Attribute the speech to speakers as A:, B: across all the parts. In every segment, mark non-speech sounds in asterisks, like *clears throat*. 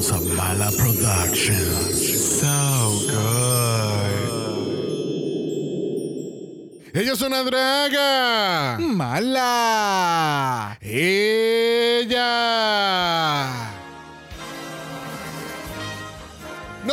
A: House of Mala Productions. So good. Ella es una draga.
B: Mala.
A: Ella.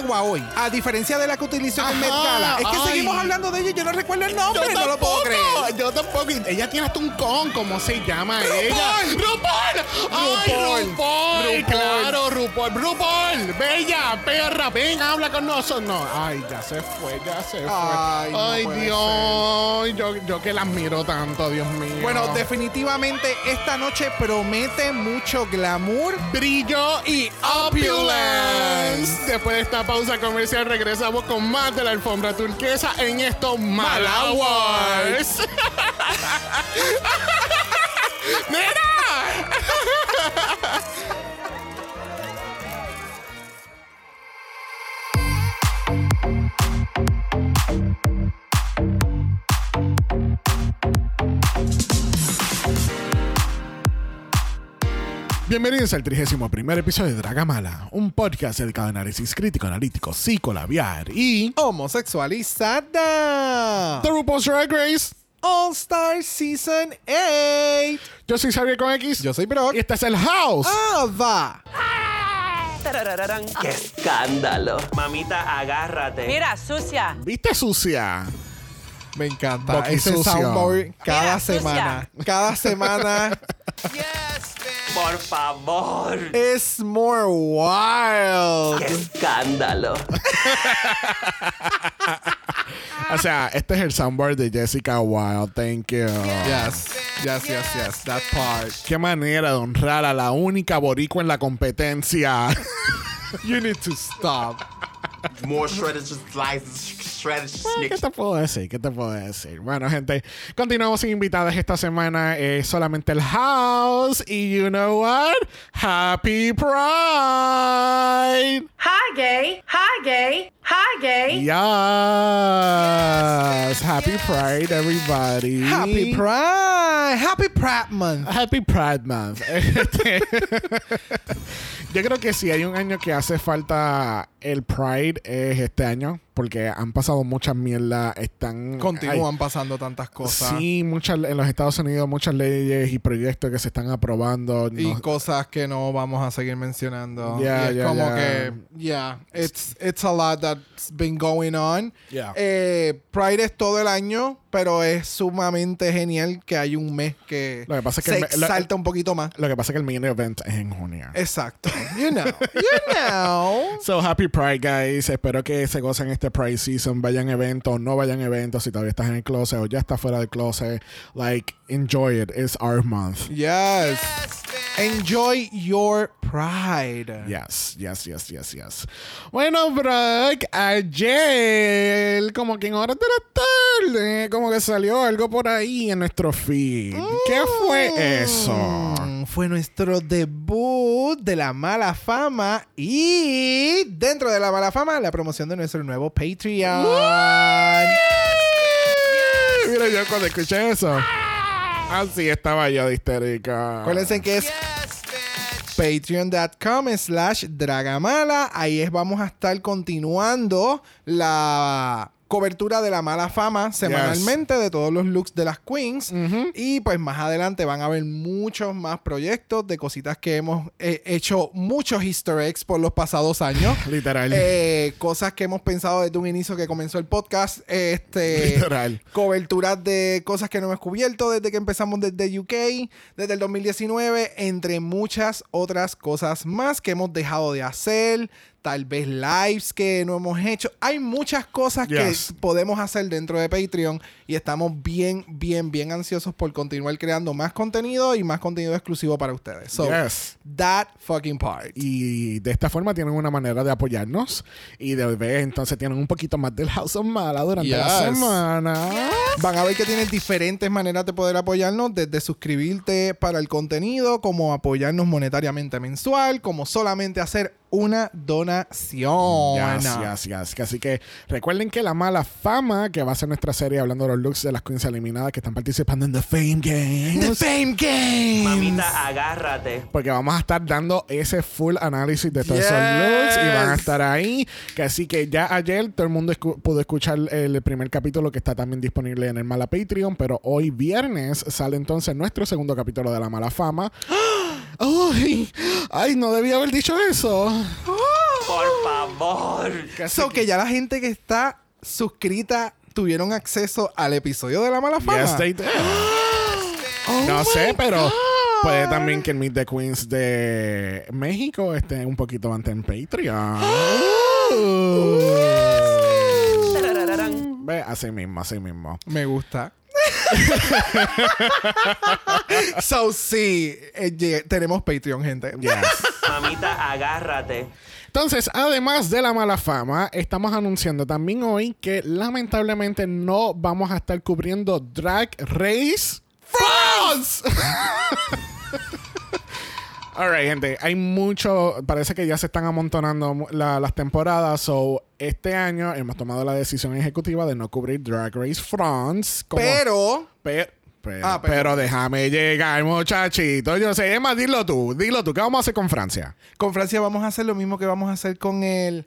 B: yegua hoy, a diferencia de la que utilizó en Met Gala. Es que
A: ay.
B: seguimos hablando de ella y yo no recuerdo el nombre,
A: Yo
B: no lo puedo creer.
A: Yo tampoco. Ella tiene hasta un con, ¿cómo se llama ella? ¡RuPaul! ¡Ay,
B: RuPaul.
A: ¡Claro, RuPaul! ¡RuPaul! ¡Bella, perra! ¡Ven, habla con nosotros! No, ay, ya se fue, ya se fue.
B: Ay, no
A: Dios. Yo, yo que la admiro tanto, Dios mío.
B: Bueno, definitivamente esta noche promete mucho glamour.
A: brillo y opulence. Después de esta pausa comercial regresamos con más de la alfombra turquesa en estos. *laughs* ¡Mira! *laughs* Bienvenidos al 31 primer episodio de Dragamala, un podcast dedicado a análisis crítico, analítico, psicolabiar y...
B: Homosexualizada.
A: The RuPaul's Drag Race.
B: All Star Season 8.
A: Yo soy Xavier con X.
B: Yo soy Brock.
A: Y este es el House.
B: Ava.
C: Tarararán. ¡Qué escándalo! Mamita, agárrate.
D: Mira, sucia.
A: ¿Viste sucia?
B: Me encanta.
A: Boqui
B: Ese
A: sucio.
B: soundboard cada
D: Mira,
B: semana. Cada semana *laughs*
C: Por favor.
B: es more wild.
C: ¡Qué escándalo! *laughs*
A: O sea, este es el soundboard de Jessica Wilde. Thank you.
B: Yes, yes, yes, yes. That part.
A: Qué manera de honrar a la única boricua en la competencia. *laughs*
B: You need to stop.
E: More shredded slices, shredded
A: ¿Qué te puedo decir? ¿Qué te puedo decir? Bueno, gente, continuamos sin invitadas esta semana. Es solamente el house. Y you know what? Happy Pride.
D: Hi, gay. Hi, gay. Hi, gay.
A: Yes. Happy Pride, everybody.
B: Happy Pride. Happy Pride Month.
A: Happy Pride Month. Este, *laughs* Yo creo que si hay un año que hace falta el Pride es este año, porque han pasado muchas mierdas, están...
B: Continúan
A: hay-
B: pasando tantas cosas.
A: Sí, muchas en los Estados Unidos muchas leyes y proyectos que se están aprobando.
B: Y
A: No-
B: cosas que no vamos a seguir mencionando.
A: Ya,
B: y es
A: ya,
B: como
A: ya.
B: que, yeah, it's, it's a lot that's been going on.
A: Yeah.
B: Eh, Pride es todo el año, pero es sumamente genial que hay un mes que,
A: Lo que pasa es que
B: se
A: el lo-
B: un poquito más.
A: Lo que pasa es que el main event es en junio.
B: Exacto. You *laughs* know. You know.
A: So happy Pride, guys. Espero que se gocen este Pride season. Vayan a eventos, no vayan a eventos. Si todavía estás en el closet o ya estás fuera del closet, like, enjoy it. It's our month.
B: Yes. Enjoy your pride.
A: Yes, yes, yes, yes, yes. Bueno, Brock, ayer, como que en horas de la tarde, como que salió algo por ahí en nuestro feed. ¿Qué fue eso?
B: Mm, Fue nuestro debut de la mala fama y dentro de la mala fama la promoción de nuestro nuevo Patreon.
A: Mira, yo cuando escuché eso, así estaba yo de histérica.
B: Acuérdense que es patreon.com slash dragamala. Ahí es, vamos a estar continuando la cobertura de la mala fama semanalmente de todos los looks de las queens. Y pues más adelante van a haber muchos más proyectos de cositas que hemos eh, hecho muchos easter eggs por los pasados años. *laughs*
A: Literal.
B: Eh, cosas que hemos pensado desde un inicio que comenzó el podcast. Este,
A: Literal.
B: Coberturas de cosas que no hemos cubierto desde que empezamos desde UK, desde el 2019, entre muchas otras cosas más que hemos dejado de hacer. Tal vez lives que no hemos hecho. Hay muchas cosas
A: Yes.
B: que podemos hacer dentro de Patreon y estamos bien, bien, bien ansiosos por continuar creando más contenido y más contenido exclusivo para ustedes. So,
A: Yes.
B: that fucking part.
A: Y de esta forma tienen una manera de apoyarnos. Y de ver, entonces tienen un poquito más del House of Mala durante la
B: Yes.
A: semana.
B: Van a ver que tienen diferentes maneras de poder apoyarnos, desde suscribirte para el contenido, como apoyarnos monetariamente mensual, como solamente hacer una donación.
A: Yes, yes, yes. Así que recuerden que la mala fama, que va a ser nuestra serie hablando de los looks de las queens eliminadas que están participando en The Fame Games.
B: The Fame Games.
C: Mamita, agárrate.
A: Porque vamos a estar dando ese full análisis de todos
B: Yes.
A: esos looks y van a estar ahí. Que así que ya ayer todo el mundo escu- pudo escuchar el primer capítulo que está también disponible en el Mala Patreon. Pero hoy viernes sale entonces nuestro segundo capítulo de La Mala Fama. *gasps* ¡Ay! ¡Ay! No debía haber dicho eso.
C: Por favor.
B: So que ya la gente que está suscrita tuvieron acceso al episodio de la mala fama.
A: Yes, they did. *gasps*
B: Oh
A: no sé, pero puede también que el Meet the Queens de México esté un poquito antes en Patreon. *gasps* Ve, así mismo, así mismo.
B: Me gusta. *laughs* *laughs* so sí, eh, tenemos Patreon, gente.
A: Yes.
C: Mamita, agárrate.
A: Entonces, además de la mala fama, estamos anunciando también hoy que lamentablemente no vamos a estar cubriendo Drag Race France. *laughs* Alright, gente, hay mucho, parece que ya se están amontonando la- las temporadas, so este año hemos tomado la decisión ejecutiva de no cubrir Drag Race France. como-
B: Pero
A: Pe- pero,
B: Ah, pero-
A: pero déjame llegar, muchachito. Yo sé, Emma, dilo tú, dilo tú, ¿qué vamos a hacer con Francia?
B: con Francia vamos a hacer lo mismo que vamos a hacer con el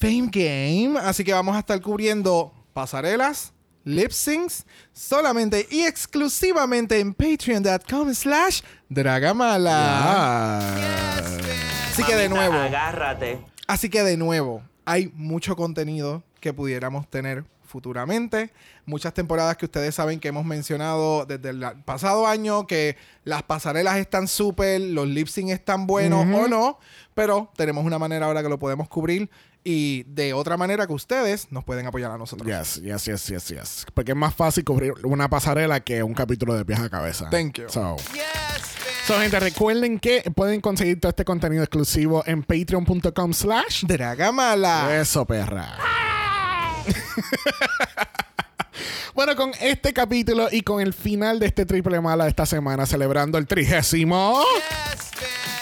B: Fame Game. Así que vamos a estar cubriendo pasarelas, lip syncs, solamente y exclusivamente en patreon.com slash dragamala. Así que de nuevo,
C: Agárrate.
B: Así que de nuevo, hay mucho contenido que pudiéramos tener futuramente. Muchas temporadas que ustedes saben que hemos mencionado desde el pasado año, que las pasarelas están súper, los lip sync están buenos o no, pero tenemos una manera ahora que lo podemos cubrir y de otra manera que ustedes nos pueden apoyar a nosotros.
A: Yes, yes, yes, yes, yes. Porque es más fácil cubrir una pasarela que un capítulo de pies a cabeza.
B: Thank you.
A: So. So, gente, recuerden que pueden conseguir todo este contenido exclusivo en patreon.com slash
B: Dragamala.
A: Eso, perra. *laughs* bueno, con este capítulo y con el final de este triple mala de esta semana, celebrando el trigésimo.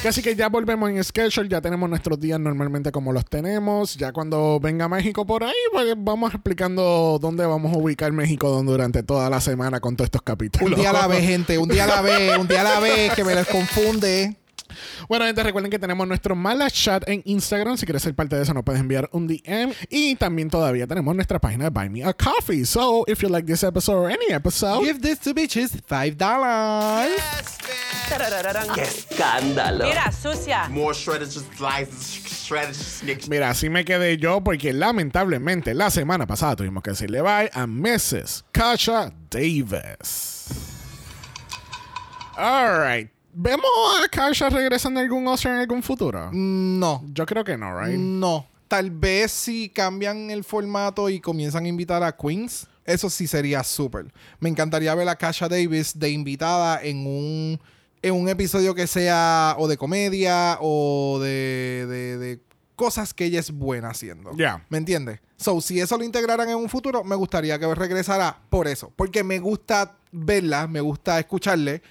A: Que Así que ya volvemos en schedule, ya tenemos nuestros días normalmente como los tenemos. Ya cuando venga México por ahí, pues vamos explicando dónde vamos a ubicar México durante toda la semana con todos estos capítulos.
B: Un día a la vez, *laughs* gente. Un día a la vez. Un día a la vez que me les confunde.
A: Bueno, gente, recuerden que tenemos nuestro Mala Chat en Instagram. Si quieres ser parte de eso, nos puedes enviar un DM. Y también todavía tenemos nuestra página de Buy Me a Coffee. So, if you like this episode or any episode,
B: Give this to bitches $5. dollars.
C: Tarararán. ¡Qué escándalo!
D: Mira, sucia.
E: More shredded slices.
A: Mira, así me quedé yo porque lamentablemente la semana pasada tuvimos que decirle bye a Mrs. Kasha Davis. Alright. ¿Vemos a Kasha regresando a algún Oscar en algún futuro?
B: No.
A: Yo creo que no, right?
B: No. Tal vez si cambian el formato y comienzan a invitar a Queens, eso sí sería súper. Me encantaría ver a Kasha Davis de invitada en un, en un episodio que sea o de comedia o de, de- de cosas que ella es buena haciendo.
A: Ya.
B: ¿Me entiendes? So, si eso lo integraran en un futuro, me gustaría que regresara por eso. Porque me gusta verla, me gusta escucharle,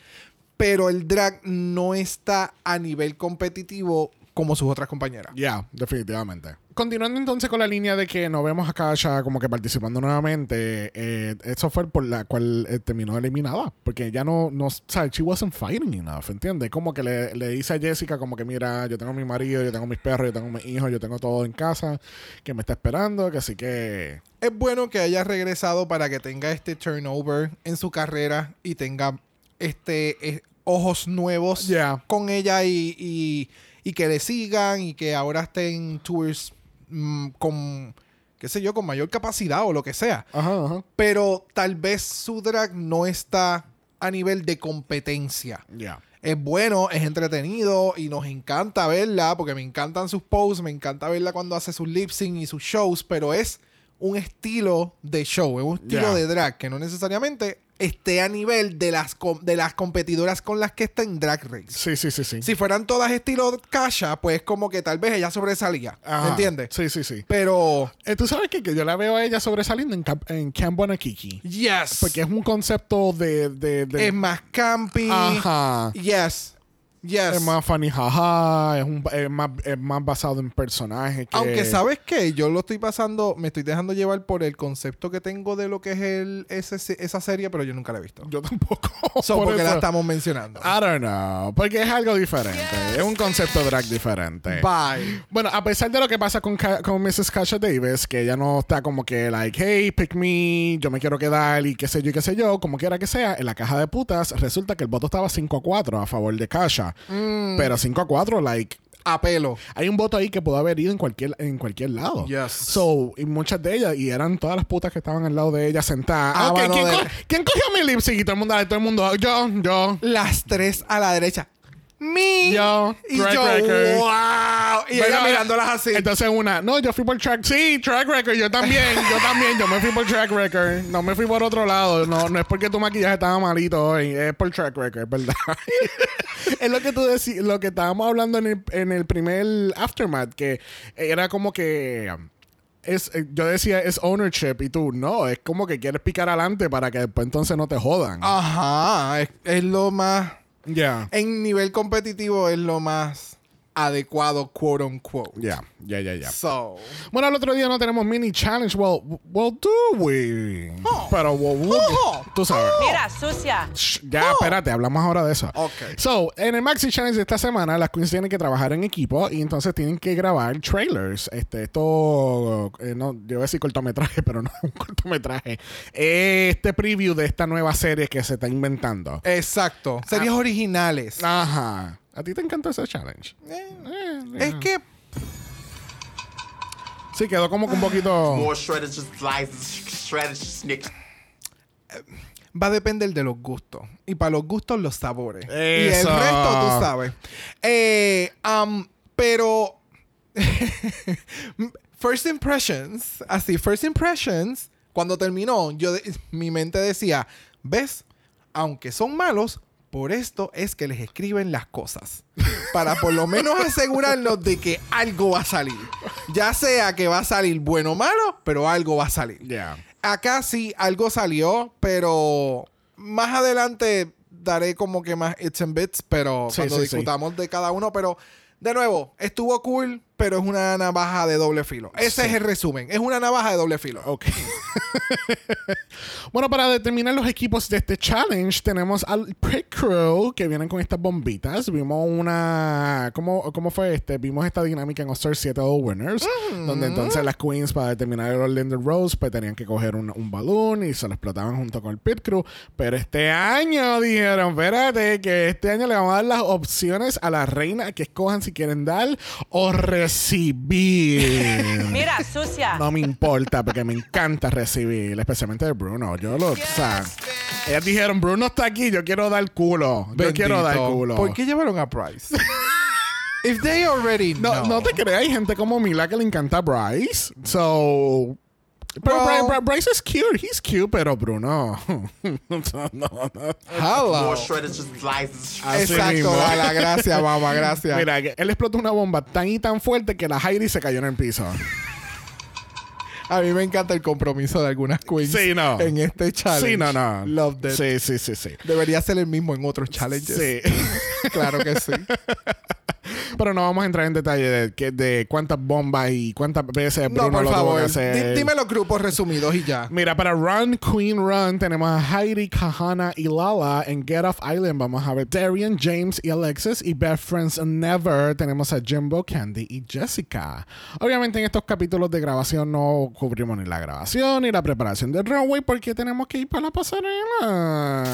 B: pero el drag no está a nivel competitivo como sus otras compañeras.
A: Ya, definitivamente. Continuando entonces con la línea de que no vemos a Kasha como que participando nuevamente, eh, eso fue por la cual eh, terminó eliminada. Porque ya no, no, o sea, she wasn't fighting enough, ¿entiendes? Como que le, le dice a Jessica como que mira, yo tengo mi marido, yo tengo mis perros, yo tengo mis hijos, yo tengo todo en casa, que me está esperando, que así que...
B: Es bueno que haya regresado para que tenga este turnover en su carrera y tenga este eh, ojos nuevos
A: Yeah.
B: con ella y, y- y que le sigan y que ahora esté en tours mm, con, qué sé yo, con mayor capacidad o lo que sea.
A: Ajá, ajá.
B: Pero tal vez su drag no está a nivel de competencia.
A: Ya.
B: Es bueno, es entretenido y nos encanta verla porque me encantan sus posts, me encanta verla cuando hace sus lip sync y sus shows, pero es un estilo de show, es un estilo
A: Yeah.
B: de drag que no necesariamente esté a nivel de las, de las competidoras con las que está en Drag Race.
A: Sí, sí, sí, sí.
B: Si fueran todas estilo Kasha, pues como que tal vez ella sobresalía,
A: Ajá.
B: ¿me entiendes?
A: Sí, sí, sí.
B: Pero,
A: Eh, Tú sabes que, que yo la veo a ella sobresaliendo en, Camp- en Camp Kiki.
B: yes,
A: Porque es un concepto de... de, de-
B: es más campy,
A: Ajá.
B: yes, yes.
A: Es más funny, jaja. Es, un, es, más, es más basado en personajes. Que...
B: Aunque sabes que yo lo estoy pasando, me estoy dejando llevar por el concepto que tengo de lo que es el, ese- esa serie, pero yo nunca la he visto.
A: Yo tampoco. *laughs*
B: So,
A: por
B: porque la
A: eso.
B: estamos mencionando.
A: I don't know. Porque es algo diferente. Es un concepto drag diferente.
B: Bye.
A: Bueno, a pesar de lo que pasa con, con Mrs. Kasha Davis, que ella no está como que, like, hey, pick me, yo me quiero quedar y qué sé yo y qué sé yo, como quiera que sea, en la caja de putas resulta que el voto estaba 5 a 4 a favor de Kasha. Pero 5 a 4, like,
B: A pelo.
A: hay un voto ahí que pudo haber ido en cualquier, en cualquier lado.
B: Yes.
A: So, y muchas de ellas, y eran todas las putas que estaban al lado de ella sentadas.
B: Ah, mano
A: ¿quién,
B: de-
A: co- quién cogió mi lip sync? Y todo el mundo, todo el mundo, yo, yo.
B: Las tres a la derecha. Me.
A: Yo,
B: Y
A: track
B: yo,
A: record.
B: wow. Y ella
A: Bueno,
B: mirándolas así.
A: Entonces una, no, yo fui por track, sí, track record, yo también, yo también, yo me fui por track record, no me fui por otro lado, no, no es porque tu maquillaje estaba malito hoy, es por track record, ¿verdad? *laughs* es lo que tú decías, lo que estábamos hablando en el, en el primer aftermath, que era como que es, eh, yo decía es ownership y tú no, es como que quieres picar adelante para que después entonces no te jodan.
B: Ajá. Es, es lo más. En nivel competitivo es lo más adecuado, quote unquote.
A: Ya, ya, ya, ya.
B: So.
A: Bueno, el otro día no tenemos mini challenge. Well, well, do we? Pero, well, well,
B: Oh.
A: tú sabes.
D: Mira, sucia.
A: Shh, Ya, espérate, hablamos ahora de eso.
B: Ok.
A: So, en el Maxi Challenge de esta semana, las queens tienen que trabajar en equipo y entonces tienen que grabar trailers. Este, esto, eh, no, yo voy a decir cortometraje, *laughs* pero no es un cortometraje. Este preview de esta nueva serie que se está inventando.
B: Exacto. Series originales.
A: Ajá. ¿A ti te encanta ese challenge?
B: Eh,
A: Eh,
B: es que
A: Sí, quedó como que un poquito...
E: More shredded, just slices, shredded snicks.
B: va a depender de los gustos. Y para los gustos, los sabores. Y el resto, tú sabes. Eh, um, pero. *laughs* first impressions. Así, first impressions. Cuando terminó, yo mi mente decía: ¿Ves? Aunque son malos. Por esto es que les escriben las cosas. Para por lo menos asegurarnos de que algo va a salir. Ya sea que va a salir bueno o malo, pero algo va a salir.
A: Ya.
B: Acá sí algo salió, pero más adelante daré como que más hits and bits, pero
A: Sí,
B: cuando
A: sí, sí.
B: discutamos de cada uno, pero de nuevo, estuvo cool, pero es una navaja de doble filo. Ese es el resumen, es una navaja de doble filo.
A: Ok. *laughs* bueno, para determinar los equipos de este challenge, tenemos al Pit Crew que vienen con estas bombitas. Vimos una. ¿Cómo, cómo fue este? Vimos esta dinámica en All-Star 7 All Winners, donde entonces las queens, para determinar el orden del Rose, pues tenían que coger un, un balón y se lo explotaban junto con el Pit Crew. Pero este año dijeron: espérate, que este año le vamos a dar las opciones a la reina que escojan si quieren dar o recibir.
D: Mira, sucia.
A: No me importa porque me encanta recibir, especialmente de Bruno. Yo lo, o sea, ellas dijeron, Bruno está aquí, yo quiero dar culo. Yo quiero dar culo.
B: ¿Por qué llevaron a Price? If they already
A: No,
B: know.
A: no te creas, hay gente como Mila que le encanta a Bryce. So. Pero Bri- Bri- Bryce es cute, he's cute, pero Bruno. *laughs* no, no.
B: Hello.
E: More shredded, just slices.
A: Así
B: Exacto,
A: mismo.
B: a la *laughs* gracia, mamá, gracias.
A: Mira, que él explotó una bomba tan y tan fuerte que la Heidi se cayó en el piso.
B: A mí me encanta el compromiso de algunas queens
A: Sí, no.
B: en este challenge.
A: Sí, no, no.
B: Love that.
A: Sí, sí, sí, sí.
B: Debería ser el mismo en otros challenges.
A: Sí. *laughs*
B: claro que sí. *laughs*
A: Pero no vamos a entrar en detalle de, que- de cuántas bombas y cuántas veces Bruno
B: No, por
A: lo tuvo
B: favor.
A: que hacer.
B: Di- dime los grupos resumidos y ya.
A: Mira, para Run, Queen Run tenemos a Heidi, Kahana y Lala. En Get Off Island vamos a ver Darian, James y Alexis. Y Best Friends Never tenemos a Jimbo, Candy y Jessica. Obviamente en estos capítulos de grabación no cubrimos ni la grabación ni la preparación del runway porque tenemos que ir para la pasarela.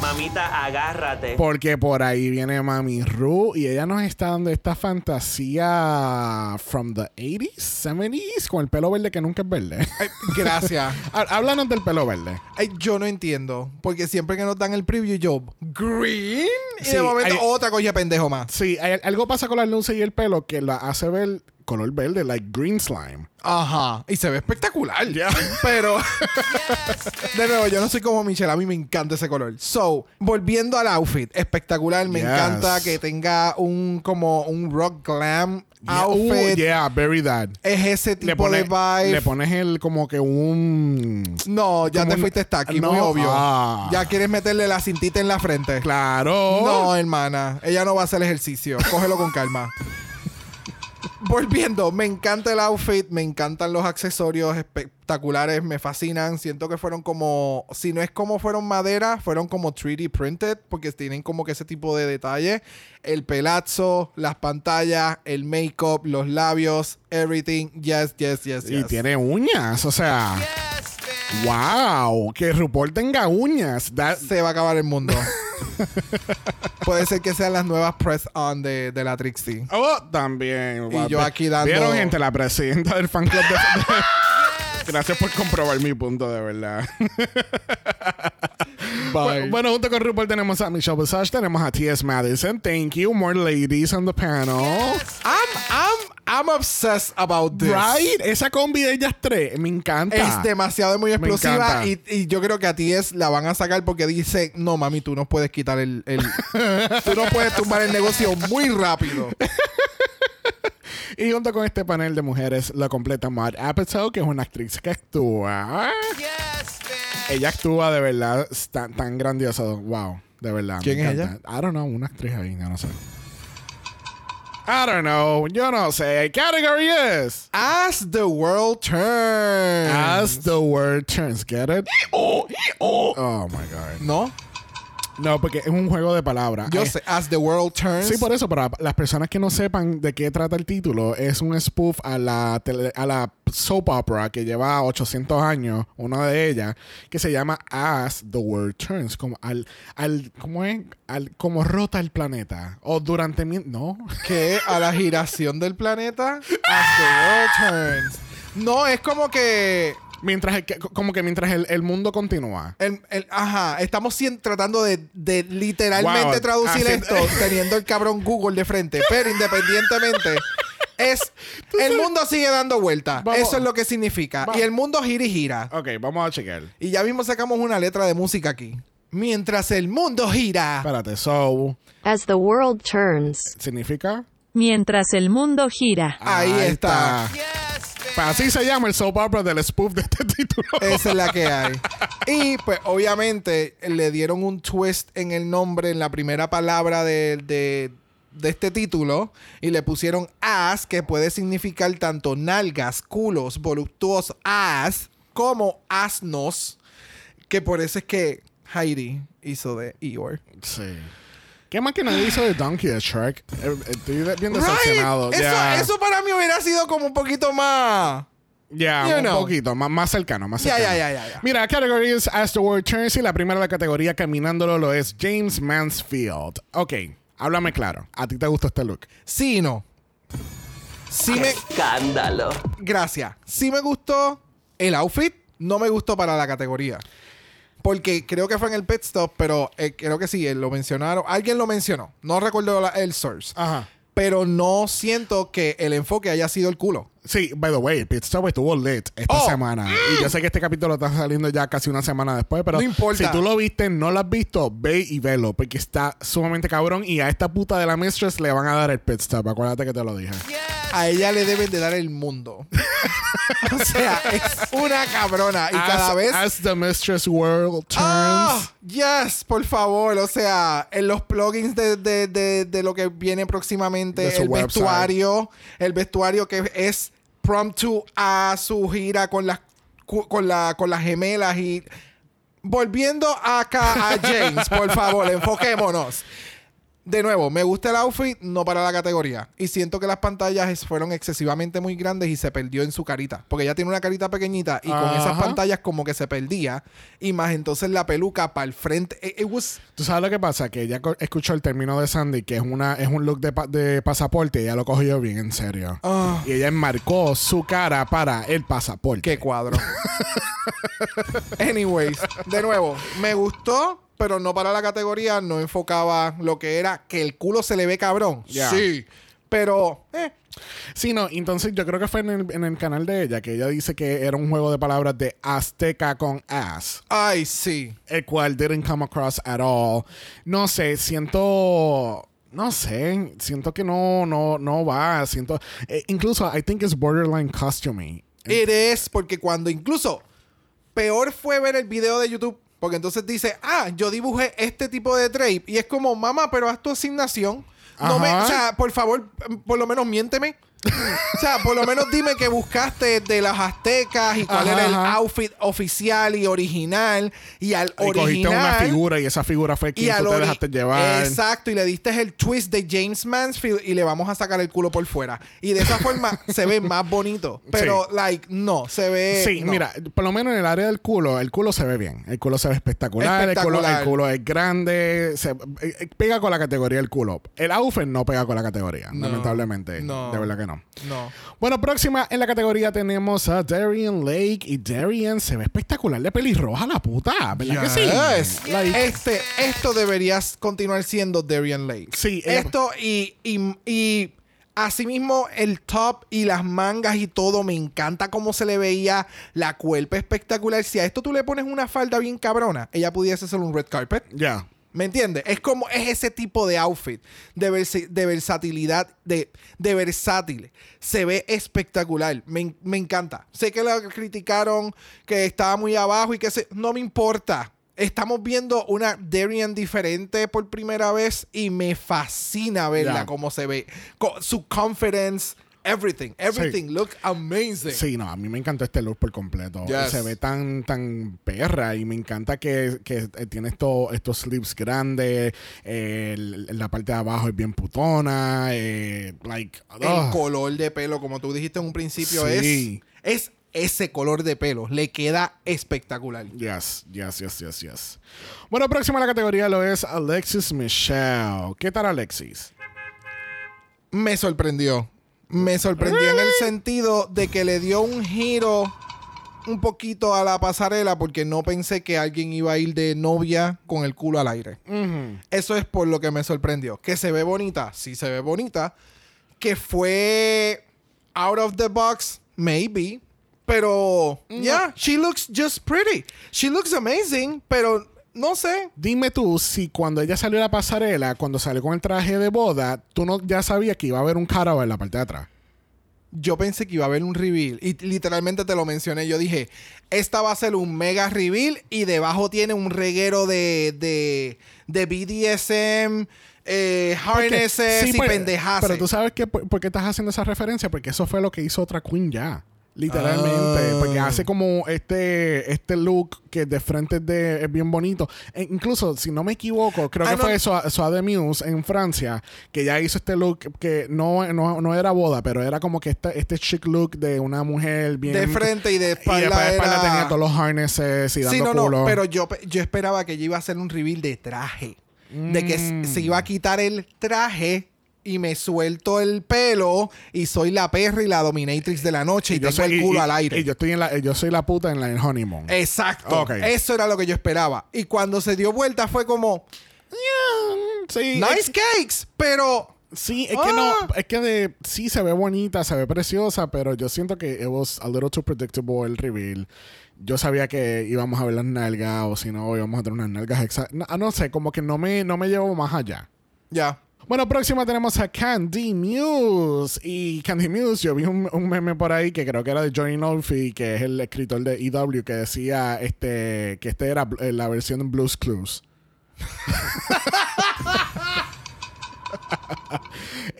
C: Mamita, agárrate.
A: Porque por ahí viene Mami Ru y ella nos está dando esta fantasía from the 80s, 70s con el pelo verde que nunca es verde. *laughs*
B: Ay, gracias. *laughs*
A: Há- Háblanos del pelo verde.
B: Ay, yo no entiendo. Porque siempre que nos dan el preview, yo, ¿green? Y
A: Sí,
B: de momento,
A: hay-
B: otra cosa pendejo más.
A: Sí, hay- algo pasa con las luces y el pelo que la hace ver color verde, like green slime.
B: Ajá. Y se ve espectacular. *laughs* Pero, *laughs* de nuevo, yo no soy como Michelle. A mí me encanta ese color. So, volviendo al outfit. Espectacular. Me
A: Yes.
B: encanta que tenga un como un rock glam
A: Yeah,
B: outfit.
A: uh, yeah, very that.
B: Es ese tipo
A: pone-
B: de vibe.
A: le pones el como que un...
B: no, ya te
A: un-
B: fuiste hasta aquí,
A: No,
B: muy obvio.
A: ah.
B: Ya quieres meterle la cintita en la frente.
A: Claro.
B: No, hermana. Ella no va a hacer ejercicio. Cógelo con calma. Volviendo, me encanta el outfit, me encantan los accesorios espectaculares, me fascinan. Siento que fueron como, si no es como fueron madera, fueron como 3D printed, porque tienen como que ese tipo de detalle. El pelazo, las pantallas, el make-up, los labios, everything. Yes, yes, yes,
A: Y
B: yes.
A: tiene uñas, o sea... Wow, que RuPaul tenga uñas. That-
B: Se va a acabar el mundo. *laughs* *laughs* Puede ser que sean las nuevas press on de, de la Trixie.
A: Oh, también.
B: Y yo aquí dando-
A: Vieron, gente, la presidenta del fan club de... *laughs* Gracias por comprobar mi punto, de verdad. *laughs*
B: Bye.
A: Bueno, junto con RuPaul tenemos a Michelle Visage, tenemos a T.S. Madison. Thank you. More ladies on the panel.
B: I'm, I'm, I'm obsessed about this.
A: Right? Esa combi de ellas tres me encanta.
B: Es demasiado muy explosiva y, y yo creo que a ti es la van a sacar porque dice, no mami, tú no puedes quitar el, el- *laughs* tú no puedes tumbar el negocio muy rápido. *laughs*
A: Y junto con este panel de mujeres lo completa Maud Apatow, que es una actriz que actúa. Ella actúa de verdad tan, tan grandioso. Wow, de verdad. me
B: ¿Quién es
A: encanta. I don't know, una actriz ahí, yo no sé. I don't know, yo no sé. Category is
B: As the world turns.
A: As the word turns. Get it? Oh my god.
B: ¿No?
A: No, porque es un juego de palabras.
B: Yo
A: Eh,
B: sé, as the world turns.
A: Sí, por eso, para las personas que no sepan de qué trata el título, es un spoof a la, tele- a la soap opera que lleva 800 años, una de ellas, que se llama As the World Turns, como al, al ¿cómo es? Al, como rota el planeta. O durante mi... No. *laughs*
B: que a la giración del planeta as the world turns. No, es como que
A: Mientras, el- que- como que mientras el, el mundo continúa.
B: el- el- ajá, estamos tratando de, de literalmente
A: Wow,
B: traducir
A: así-
B: esto *laughs* teniendo el cabrón Google de frente, pero independientemente es el mundo sigue dando vueltas.
A: Vamos.
B: Eso es lo que significa.
A: Va-
B: Y el mundo gira y gira.
A: Ok, vamos a chequear.
B: Y ya mismo sacamos una letra de música aquí. Mientras el mundo gira.
A: Espérate, so,
F: As the world turns.
A: ¿significa?
G: Mientras el mundo gira.
B: Ahí está.
A: Pues así se llama el soap opera del spoof de este título.
B: Esa es la que hay. *laughs* Y pues obviamente le dieron un twist en el nombre, en la primera palabra de, de- de este título. Y le pusieron as, que puede significar tanto nalgas, culos, voluptuosos as, como asnos. Que por eso es que Heidi hizo de Eeyore.
A: Sí. ¿Qué más que nadie hizo de Donkey de Shrek? Eh, Estoy bien
B: Right.
A: decepcionado.
B: Eso, para mí hubiera sido como un poquito más...
A: Ya,
B: You
A: un
B: know.
A: poquito, más, más cercano, más cercano.
B: ya, ya, ya, ya.
A: Mira, categories As the World Turns y la primera de la categoría caminándolo lo es James Mansfield. Ok, háblame claro. ¿A ti te gustó este look?
B: Sí y no. Sí me...
C: Escándalo.
B: Gracias. Sí me gustó el outfit, no me gustó para la categoría. Porque creo que fue en el pit stop, pero eh, creo que sí, eh, lo mencionaron. Alguien lo mencionó. No recuerdo la- el source.
A: Ajá.
B: Pero no siento que el enfoque haya sido el culo.
A: Sí, by the way, Pit Stop estuvo lit esta
B: Oh.
A: semana. Y yo sé que este capítulo está saliendo ya casi una semana después, pero
B: No importa.
A: si tú lo viste, no lo has visto, ve y velo, porque está sumamente cabrón. Y a esta puta de la Mistress le van a dar el Pit Stop. Acuérdate que te lo dije.
B: A ella le deben de dar el mundo. *laughs* o sea, es una cabrona. Y cada
A: as,
B: vez.
A: as the mistress world turns.
B: Ah, yes, por favor. O sea, en los plugins de, de- de- de lo que viene próximamente, el
A: website.
B: vestuario, el vestuario que es promptu a su gira con las con la con las gemelas y volviendo acá a James, por favor, *laughs* enfoquémonos. De nuevo, me gusta el outfit, no para la categoría. Y siento que las pantallas fueron excesivamente muy grandes y se perdió en su carita. Porque ella tiene una carita pequeñita y con esas pantallas como que se perdía. Y más entonces la peluca para el frente. It, it was...
A: ¿Tú sabes lo que pasa? Que ella escuchó el término de Sandy, que es una es un look de, pa- de pasaporte, y ella lo cogió bien en serio.
B: Ah.
A: Y ella enmarcó su cara para el pasaporte.
B: ¡Qué cuadro! *laughs* Anyways, de nuevo, me gustó, pero no para la categoría. No enfocaba lo que era que el culo se le ve cabrón.
A: Ya.
B: Sí. Pero, eh,
A: Sí, no, entonces yo creo que fue en el, en el canal de ella que ella dice que era un juego de palabras de azteca con ass.
B: ay, sí.
A: el cual didn't come across at all. No sé, siento. No sé, siento que no, no, no va. Siento. eh, incluso, I think it's borderline costuming.
B: Eres porque cuando incluso peor fue ver el video de YouTube. Porque entonces dice, ah, yo dibujé este tipo de drape. Y es como, mamá, pero haz tu asignación. No me, o sea, por favor, por lo menos miénteme. O sea, por lo menos dime que buscaste de las aztecas y cuál
A: Ajá,
B: era el
A: ajá.
B: outfit oficial y original. Y al
A: Y cogiste una figura y esa figura fue quien tú te dejaste llevar.
B: Exacto, y le diste el twist de James Mansfield y le vamos a sacar el culo por fuera. Y de esa forma se ve más bonito. Pero, like, no, se ve.
A: Sí,
B: no.
A: mira, por lo menos en el área del culo, el culo se ve bien. El culo se ve espectacular. El, culo, el culo es grande. Se, eh, eh, pega con la categoría del culo. El outfit no pega con la categoría,
B: No,
A: lamentablemente.
B: no.
A: De verdad que no.
B: No.
A: Bueno, próxima en la categoría tenemos a Darian Lake. Y Darian se ve espectacular de pelirroja, la puta. ¿Verdad que sí?
B: Yes.
A: Like,
B: Este, esto deberías continuar siendo Darian Lake.
A: Sí,
B: Esto y, y, y asimismo el top y las mangas y todo. Me encanta cómo se le veía la cuerpa espectacular. Si a esto tú le pones una falda bien cabrona, ella pudiese ser un red carpet.
A: Ya.
B: ¿Me entiendes? Es como, es ese tipo de outfit, de, versi- de versatilidad, de, de versátil. Se ve espectacular. Me, me encanta. Sé que la criticaron, que estaba muy abajo y que se... No me importa. Estamos viendo una Darian diferente por primera vez y me fascina verla
A: Ya.
B: cómo se ve. Co- su confidence, everything. Everything look amazing.
A: Sí, no, a mí me encantó este look por completo.
B: Yes.
A: Se ve tan, tan perra y me encanta que, que, eh, tiene esto- estos sleeves grandes. eh, la parte de abajo es bien putona. eh, like,
B: El color de pelo, como tú dijiste en un principio,
A: Sí.
B: es, es ese color de pelo. Le queda espectacular.
A: Yes, yes, yes, yes, yes. Bueno, próxima a la categoría lo es Alexis Michelle. ¿Qué tal, Alexis?
B: Me sorprendió. Me sorprendió en el sentido de que le dio un giro un poquito a la pasarela porque no pensé que alguien iba a ir de novia con el culo al aire. Eso es por lo que me sorprendió. Que se ve bonita, sí se ve bonita. Que fue out of the box, maybe. Pero, yeah, she looks just pretty. She looks amazing, pero no sé.
A: Dime tú si cuando ella salió a la pasarela, cuando salió con el traje de boda, tú no ya sabías que iba a haber un cutout en la parte de atrás.
B: yo pensé que iba a haber un reveal. Y literalmente te lo mencioné. Yo dije, esta va a ser un mega reveal. Y debajo tiene un reguero de, de, de BDSM, eh, harnesses
A: sí,
B: y pendejas.
A: Pero tú sabes que, por, por qué estás haciendo esa referencia, porque eso fue lo que hizo otra Queen ya. Literalmente,
B: Ah.
A: porque hace como este este look que de frente es, de, es bien bonito. E incluso, si no me equivoco, creo
B: Ah,
A: que fue Soa Soa de Muse en Francia, que ya hizo este look que no, no, no era boda, pero era como que este, este chic look de una mujer bien...
B: de frente y de
A: Y
B: espalda.
A: después de espalda
B: era-
A: tenía todos los harnesses y dando
B: Sí, no,
A: culo.
B: no. Pero yo, yo esperaba que ella iba a hacer un reveal de traje. De que s- se iba a quitar el traje y me suelto el pelo y soy la perra y la dominatrix de la noche y, tengo
A: soy-
B: el culo
A: y-
B: al aire.
A: Y yo, estoy en la, yo soy la puta en la en honeymoon.
B: Exacto. Eso era lo que yo esperaba. Y cuando se dio vuelta fue como,
A: Sí,
B: nice cakes, pero...
A: Sí, es que
B: Ah.
A: no, es que de, sí se ve bonita, se ve preciosa, pero yo siento que it was a little too predictable el reveal. Yo sabía que íbamos a ver las nalgas o si no íbamos a tener unas nalgas exactas. No, no sé, como que no me, no me llevo más allá.
B: Ya.
A: Bueno, próxima tenemos a Candy Muse. Y Candy Muse, yo vi un, meme por ahí que creo que era de Johnny Nolfi, que es el escritor de EW, que decía este que este era eh, la versión de Blues Clues. *laughs*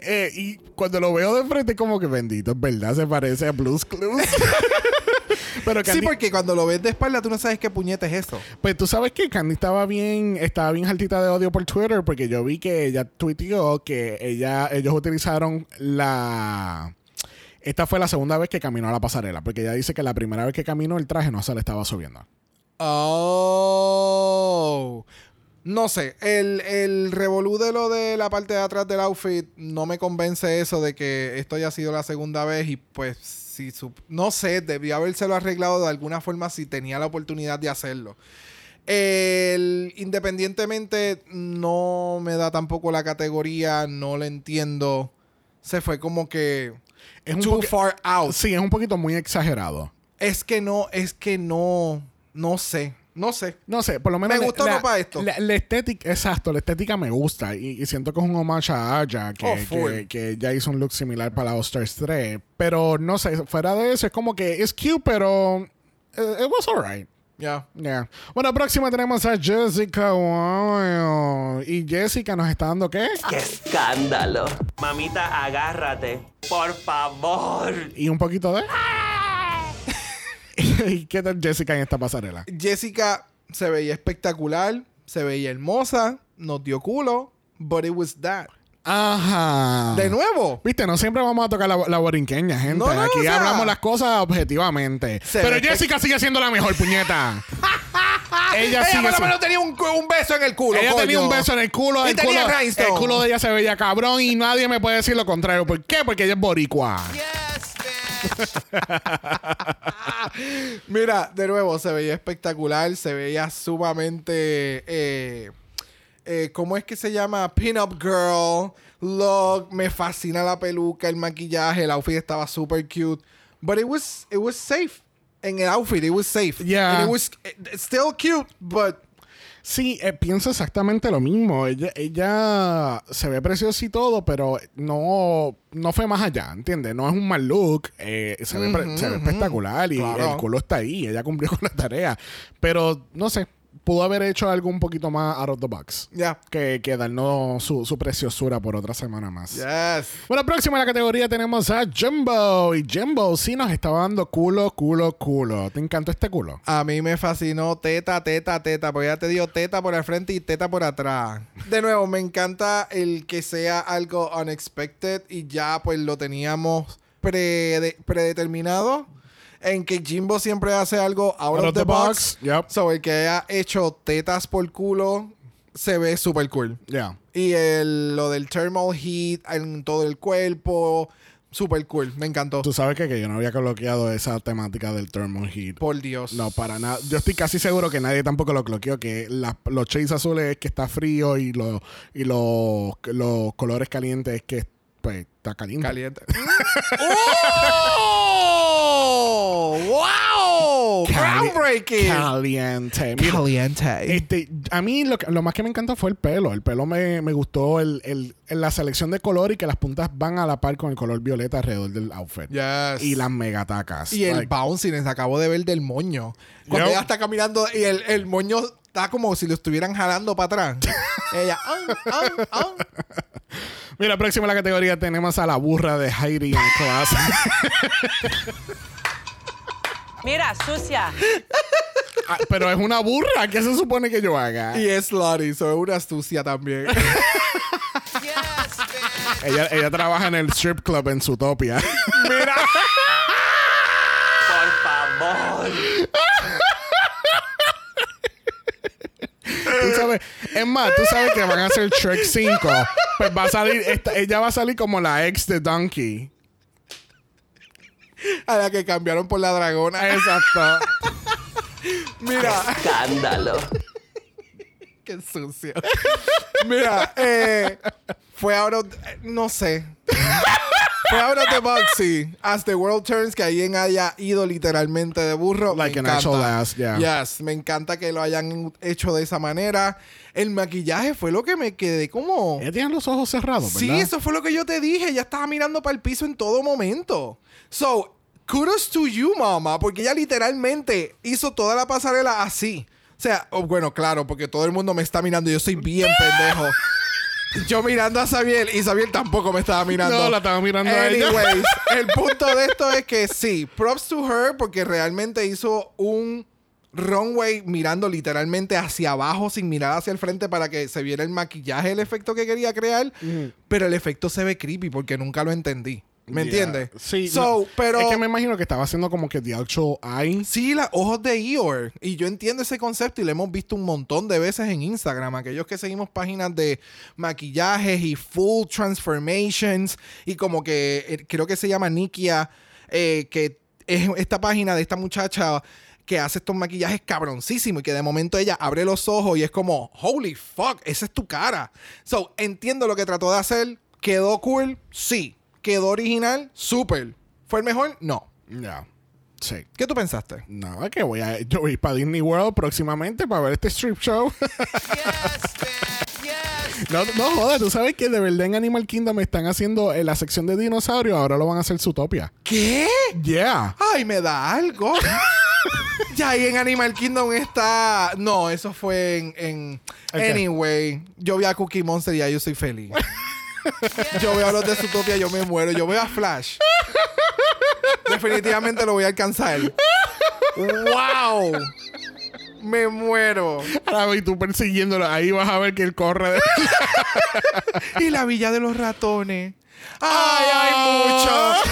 A: Eh, y cuando lo veo de frente, como que bendito, es verdad, se parece a Blues Clues. *laughs* Pero
B: Sí, porque cuando lo ves de espalda tú no sabes qué puñete es eso.
A: pues tú sabes que Candy estaba bien, estaba bien altita de odio por Twitter porque yo vi que ella tuiteó que ella, ellos utilizaron la. Esta fue la segunda vez que caminó a la pasarela, porque ella dice que la primera vez que caminó el traje no se le estaba subiendo.
B: Oh. No sé, el, el revolú de lo de la parte de atrás del outfit no me convence eso de que esto haya sido la segunda vez y pues si no sé, debió habérselo arreglado de alguna forma si tenía la oportunidad de hacerlo. El, independientemente no me da tampoco la categoría, no lo entiendo. Se fue como que
A: Es
B: too far out.
A: Sí, es un poquito muy exagerado.
B: Es que no, es que no, no sé, no sé.
A: No sé, por lo menos.
B: Me gustó
A: la,
B: no pa' esto.
A: La, la estética, exacto, la estética me gusta. Y, y siento que es un homage a Aya, que,
B: Oh,
A: que, que ya hizo un look similar para la All Stars 3. Pero no sé, fuera de eso, es como que es cute, pero. eh, It was alright.
B: Ya.
A: Yeah. Bueno, próxima tenemos a Jessica Wow. Y Jessica nos está dando qué?
C: ¡Qué escándalo! Mamita, agárrate. Por favor.
A: Y un poquito de. *laughs* ¿Y qué tal Jessica en esta pasarela?
B: Jessica se veía espectacular, se veía hermosa, nos dio culo, but it was that.
A: Ajá.
B: De nuevo.
A: Viste, no siempre vamos a tocar la, la borinqueña, gente.
B: No, no,
A: Aquí
B: o sea-
A: hablamos las cosas objetivamente. Pero Jessica sigue siendo la mejor, puñeta. *laughs* ella
B: Ella
A: sigue
B: por lo menos tenía un, beso en el culo.
A: Ella
B: coño.
A: tenía un beso en el culo.
B: Y
A: el,
B: tenía
A: culo
B: rhinestone.
A: el culo de ella se veía cabrón y nadie me puede decir lo contrario. ¿Por qué? Porque ella es boricua. *laughs*
B: Mira, de nuevo, se veía espectacular, se veía sumamente. Eh, eh, ¿Cómo es que se llama? Pin-up girl. Look, me fascina la peluca, el maquillaje, el outfit estaba super cute. But it was, it was safe. En el outfit, it was safe.
A: Yeah.
B: And it was eh, still cute, but.
A: Sí, eh, pienso exactamente lo mismo. Ella, ella se ve preciosa y todo, pero no, no fue más allá, ¿entiendes? No es un mal look. eh, se, ve, pre- se ve espectacular y
B: Claro.
A: el culo está ahí. Ella cumplió *laughs* con la tarea. Pero, no sé, pudo haber hecho algo un poquito más out of the box.
B: Ya.
A: Que, que darnos su, su preciosura por otra semana más.
B: Yes.
A: Bueno, próxima en la categoría tenemos a Jumbo. Y Jumbo sí nos estaba dando culo, culo, culo. ¿Te encantó este culo?
B: A mí me fascinó teta, teta, teta, porque ya te dio teta por el frente y teta por atrás. De nuevo, me encanta el que sea algo unexpected y ya pues lo teníamos prede- predeterminado. En que Jimbo siempre hace algo out, of, the, box.
A: Yep.
B: So, el que haya hecho tetas por culo se ve super cool.
A: Ya.
B: Y el, lo del thermal heat en todo el cuerpo, super cool. Me encantó.
A: Tú sabes que, que yo no había coloqueado esa temática del thermal heat.
B: Por Dios.
A: No, para nada. Yo estoy casi seguro que nadie tampoco lo cloqueó. Que la- los shades azules es que está frío y, lo- y los, los colores calientes es que pues, está caliente.
B: Caliente. *laughs* ¡Oh! ¡Wow!
A: Cali-
B: ¡Groundbreaking!
A: Caliente. Mira,
B: Caliente.
A: Este, a mí lo, que- lo más que me encantó fue el pelo. El pelo me, me gustó el, el- el- la selección de color y que las puntas van a la par con el color violeta alrededor del outfit.
B: Yes.
A: Y las megatacas.
B: Y el
A: Like,
B: bouncing, acabo de ver del moño. Cuando ella está caminando y el, el moño está como si lo estuvieran jalando para atrás. *laughs* ella.
A: Mira, próxima a la categoría tenemos a la burra de Heidi en clase. *laughs*
D: Mira, sucia. *laughs*
A: Ah, pero es una burra. ¿Qué se supone que yo haga?
B: Y es slutty, so es una astucia también. *laughs*
A: Ella, ella trabaja en el strip club en Zootopia. *laughs*
C: Por favor.
A: tú sabes, es más, tú sabes que van a hacer Shrek 5. Pues va a salir, esta- ella va a salir como la ex de Donkey. *laughs*
B: A la que cambiaron por la dragona.
A: Exacto. *laughs*
B: Mira,
C: Escándalo. *laughs*
B: qué sucio. Mira, eh, fue ahora, no sé. Fue out of the box, sí. As the world turns, que alguien haya ido literalmente de burro.
A: Like
B: me
A: an
B: encanta.
A: actual ass, yeah.
B: Yes, me encanta que lo hayan hecho de esa manera. El maquillaje fue lo que me quedé como.
A: Ella tiene los ojos cerrados,
B: Sí,
A: ¿verdad?
B: eso fue lo que yo te dije. Ella estaba mirando para el piso en todo momento. So, kudos to you, mamá, porque ella literalmente hizo toda la pasarela así. O sea, oh, bueno, claro, porque todo el mundo me está mirando y yo soy bien *laughs* pendejo. Yo mirando a Sabiel y Sabiel tampoco me estaba mirando.
A: No, la estaba mirando a ella.
B: Anyways, *laughs* el punto de esto es que sí, props to her porque realmente hizo un runway mirando literalmente hacia abajo sin mirar hacia el frente para que se viera el maquillaje, el efecto que quería crear. Pero el efecto se ve creepy porque nunca lo entendí. ¿Me
A: Yeah.
B: entiendes?
A: Sí.
B: So,
A: no,
B: pero...
A: Es que me imagino que estaba haciendo como que the actual eye.
B: Sí, los ojos de Eeyore. Y yo entiendo ese concepto y lo hemos visto un montón de veces en Instagram. Aquellos que seguimos páginas de maquillajes y full transformations. Y como que eh, creo que se llama Nikia, eh, que es esta página de esta muchacha que hace estos maquillajes cabroncísimos y que de momento ella abre los ojos y es como, holy fuck, esa es tu cara. So, entiendo lo que trató de hacer. ¿Quedó cool? Sí. ¿Quedó original? Súper. ¿Fue el mejor? No.
A: Ya. Sí.
B: ¿Qué tú pensaste?
A: Es que voy a, yo voy a ir para Disney World próximamente para ver este strip show. *laughs* No, no jodas, tú sabes que de verdad en Animal Kingdom están haciendo en la sección de dinosaurios, ahora lo van a hacer Zootopia.
B: ¿Qué?
A: Yeah.
B: Ay, me da algo. *laughs* ya ahí en Animal Kingdom está. No, eso fue en. en-. Anyway, yo vi a Cookie Monster y ya yo soy feliz. *laughs* *laughs* yo veo a los de Zootopia, yo me muero. Yo veo a Flash. Definitivamente lo voy a alcanzar. ¡Wow! Me muero.
A: Ahora voy tú persiguiéndolo, ahí vas a ver que él corre. de- *laughs*
B: Y la Villa de los Ratones. ¡Ay, hay mucho! *laughs*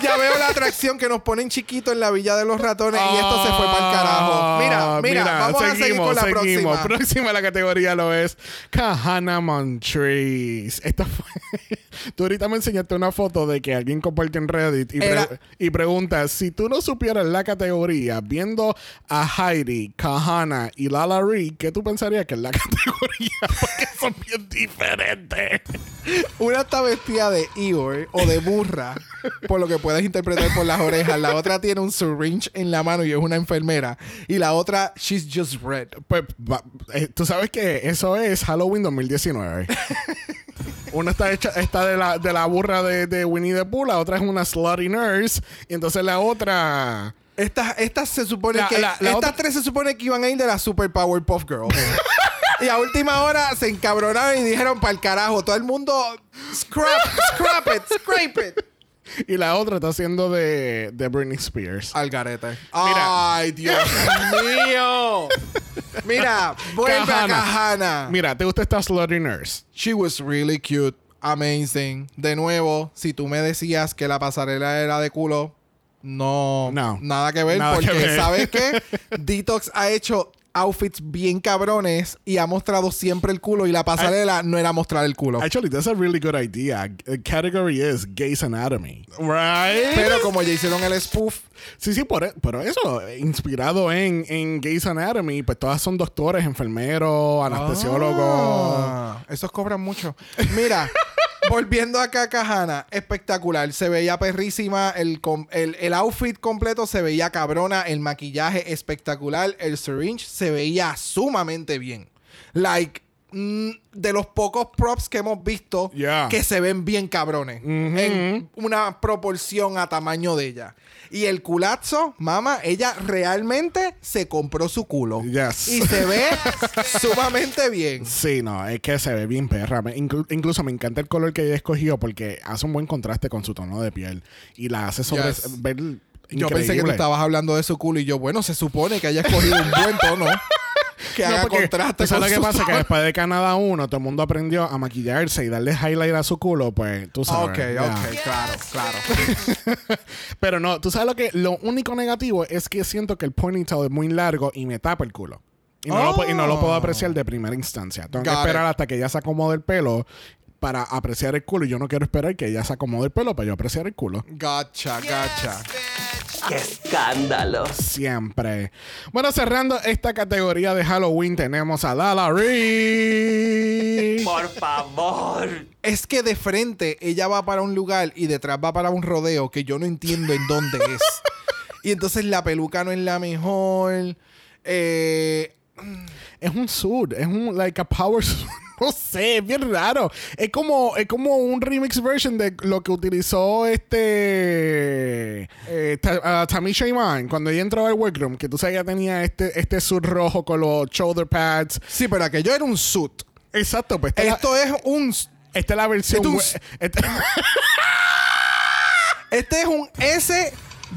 B: Ya veo la atracción que nos ponen chiquito en la Villa de los Ratones y esto se fue para el carajo. Mira, mira, vamos a seguir con la
A: seguimos.
B: próxima. *laughs*
A: Próxima la categoría lo es Kahana Montrese. Esta fue. *laughs* tú ahorita me enseñaste una foto de que alguien comparte en Reddit y, pre-
B: Era-
A: y pregunta: si tú no supieras la categoría viendo a Heidi, Kahana y Lala Reed, ¿qué tú pensarías que es la categoría? Porque son bien diferentes.
B: Una está vestida de Eeyore o de burra, por lo que puedes interpretar por las orejas. La otra tiene un syringe en la mano y es una enfermera. Y la otra, she's just red.
A: Pues eh, tú sabes que eso es Halloween 2019. Una está hecha, está de la, de la burra de, de Winnie the Pooh, la otra es una slutty nurse, y entonces la otra.
B: Estas, estas se supone
A: La-
B: que.
A: la-
B: estas
A: otra-
B: tres se supone que iban a ir de la Super Power Puff Girls. *laughs* y a última hora se encabronaron y dijeron para el carajo. Todo el mundo. Scrap, scrap it, scrape it.
A: Y la otra está haciendo de, de Britney Spears.
B: Al garete.
A: Mira.
B: Ay, Dios mío. Mira, vuelve a
A: Kahana.
B: Kahana.
A: Mira, ¿te gusta esta slutty nurse?
B: She was really cute. Amazing. De nuevo, si tú me decías que la pasarela era de culo, no,
A: No.
B: nada que ver.
A: Nada
B: porque,
A: que ver.
B: ¿sabes qué? *laughs* Detox ha hecho outfits bien cabrones y ha mostrado siempre el culo y la pasarela no era mostrar el culo.
A: Actually, that's a really good idea. The category is Gays Anatomy. Right?
B: Pero como ya hicieron el spoof,
A: Sí, sí, por, e- pero eso, inspirado en, en Gays Anatomy, pues todas son doctores, enfermeros, anestesiólogos.
B: Ah, esos cobran mucho. Mira, *laughs* volviendo a Kahana, espectacular. Se veía perrísima. El, el, el outfit completo se veía cabrona. El maquillaje espectacular. El syringe se veía sumamente bien. Like, de los pocos props que hemos visto
A: Yeah.
B: que se ven bien cabrones. En una proporción a tamaño de ella. Y el culazo, mamá, ella realmente se compró su culo.
A: Yes.
B: Y se ve *laughs* sumamente bien.
A: Sí, no, es que se ve bien perra. Me- inclu- incluso me encanta el color que ella escogió porque hace un buen contraste con su tono de piel y la hace sobre
B: Yes.
A: ver
B: Yo pensé que tú estabas hablando de su culo y yo, bueno, se supone que haya escogido un buen tono *laughs* que
A: No,
B: haga
A: porque,
B: contraste
A: ¿tú sabes
B: con
A: lo que pasa? Que después de Canadá 1, todo el mundo aprendió a maquillarse y darle highlight a su culo, pues tú sabes.
B: Ok,
A: ya.
B: ok, claro, claro. *laughs*
A: Pero no, tú sabes lo que lo único negativo es que siento que el ponytail es muy largo y me tapa el culo. Y no, lo, pu- y no lo puedo apreciar de primera instancia. Tengo que
B: Oh.
A: Esperar
B: it.
A: hasta que ella se acomode el pelo para apreciar el culo. Y yo no quiero esperar que ella se acomode el pelo para yo apreciar el culo.
B: Gacha, gacha.
C: ¡Qué escándalo!
A: Siempre. Bueno, cerrando esta categoría de Halloween, tenemos a Lala Ree.
C: Por favor.
B: Es que de frente ella va para un lugar y detrás va para un rodeo que yo no entiendo en dónde es. *laughs* y entonces la peluca no es la mejor. Eh,
A: Es un suit, es un like a power suit. *laughs* No sé, es bien raro. Es como, es como un remix version de lo que utilizó este eh, Ta- ah, Tamisha Iman cuando ella entró al workroom, que tú sabes que tenía este, este suit rojo con los shoulder pads.
B: sí, pero aquello era un suit.
A: Exacto, pues la-
B: Esto es un.
A: esta es la versión.
B: esto es un-
A: esta- *laughs*
B: Este es un S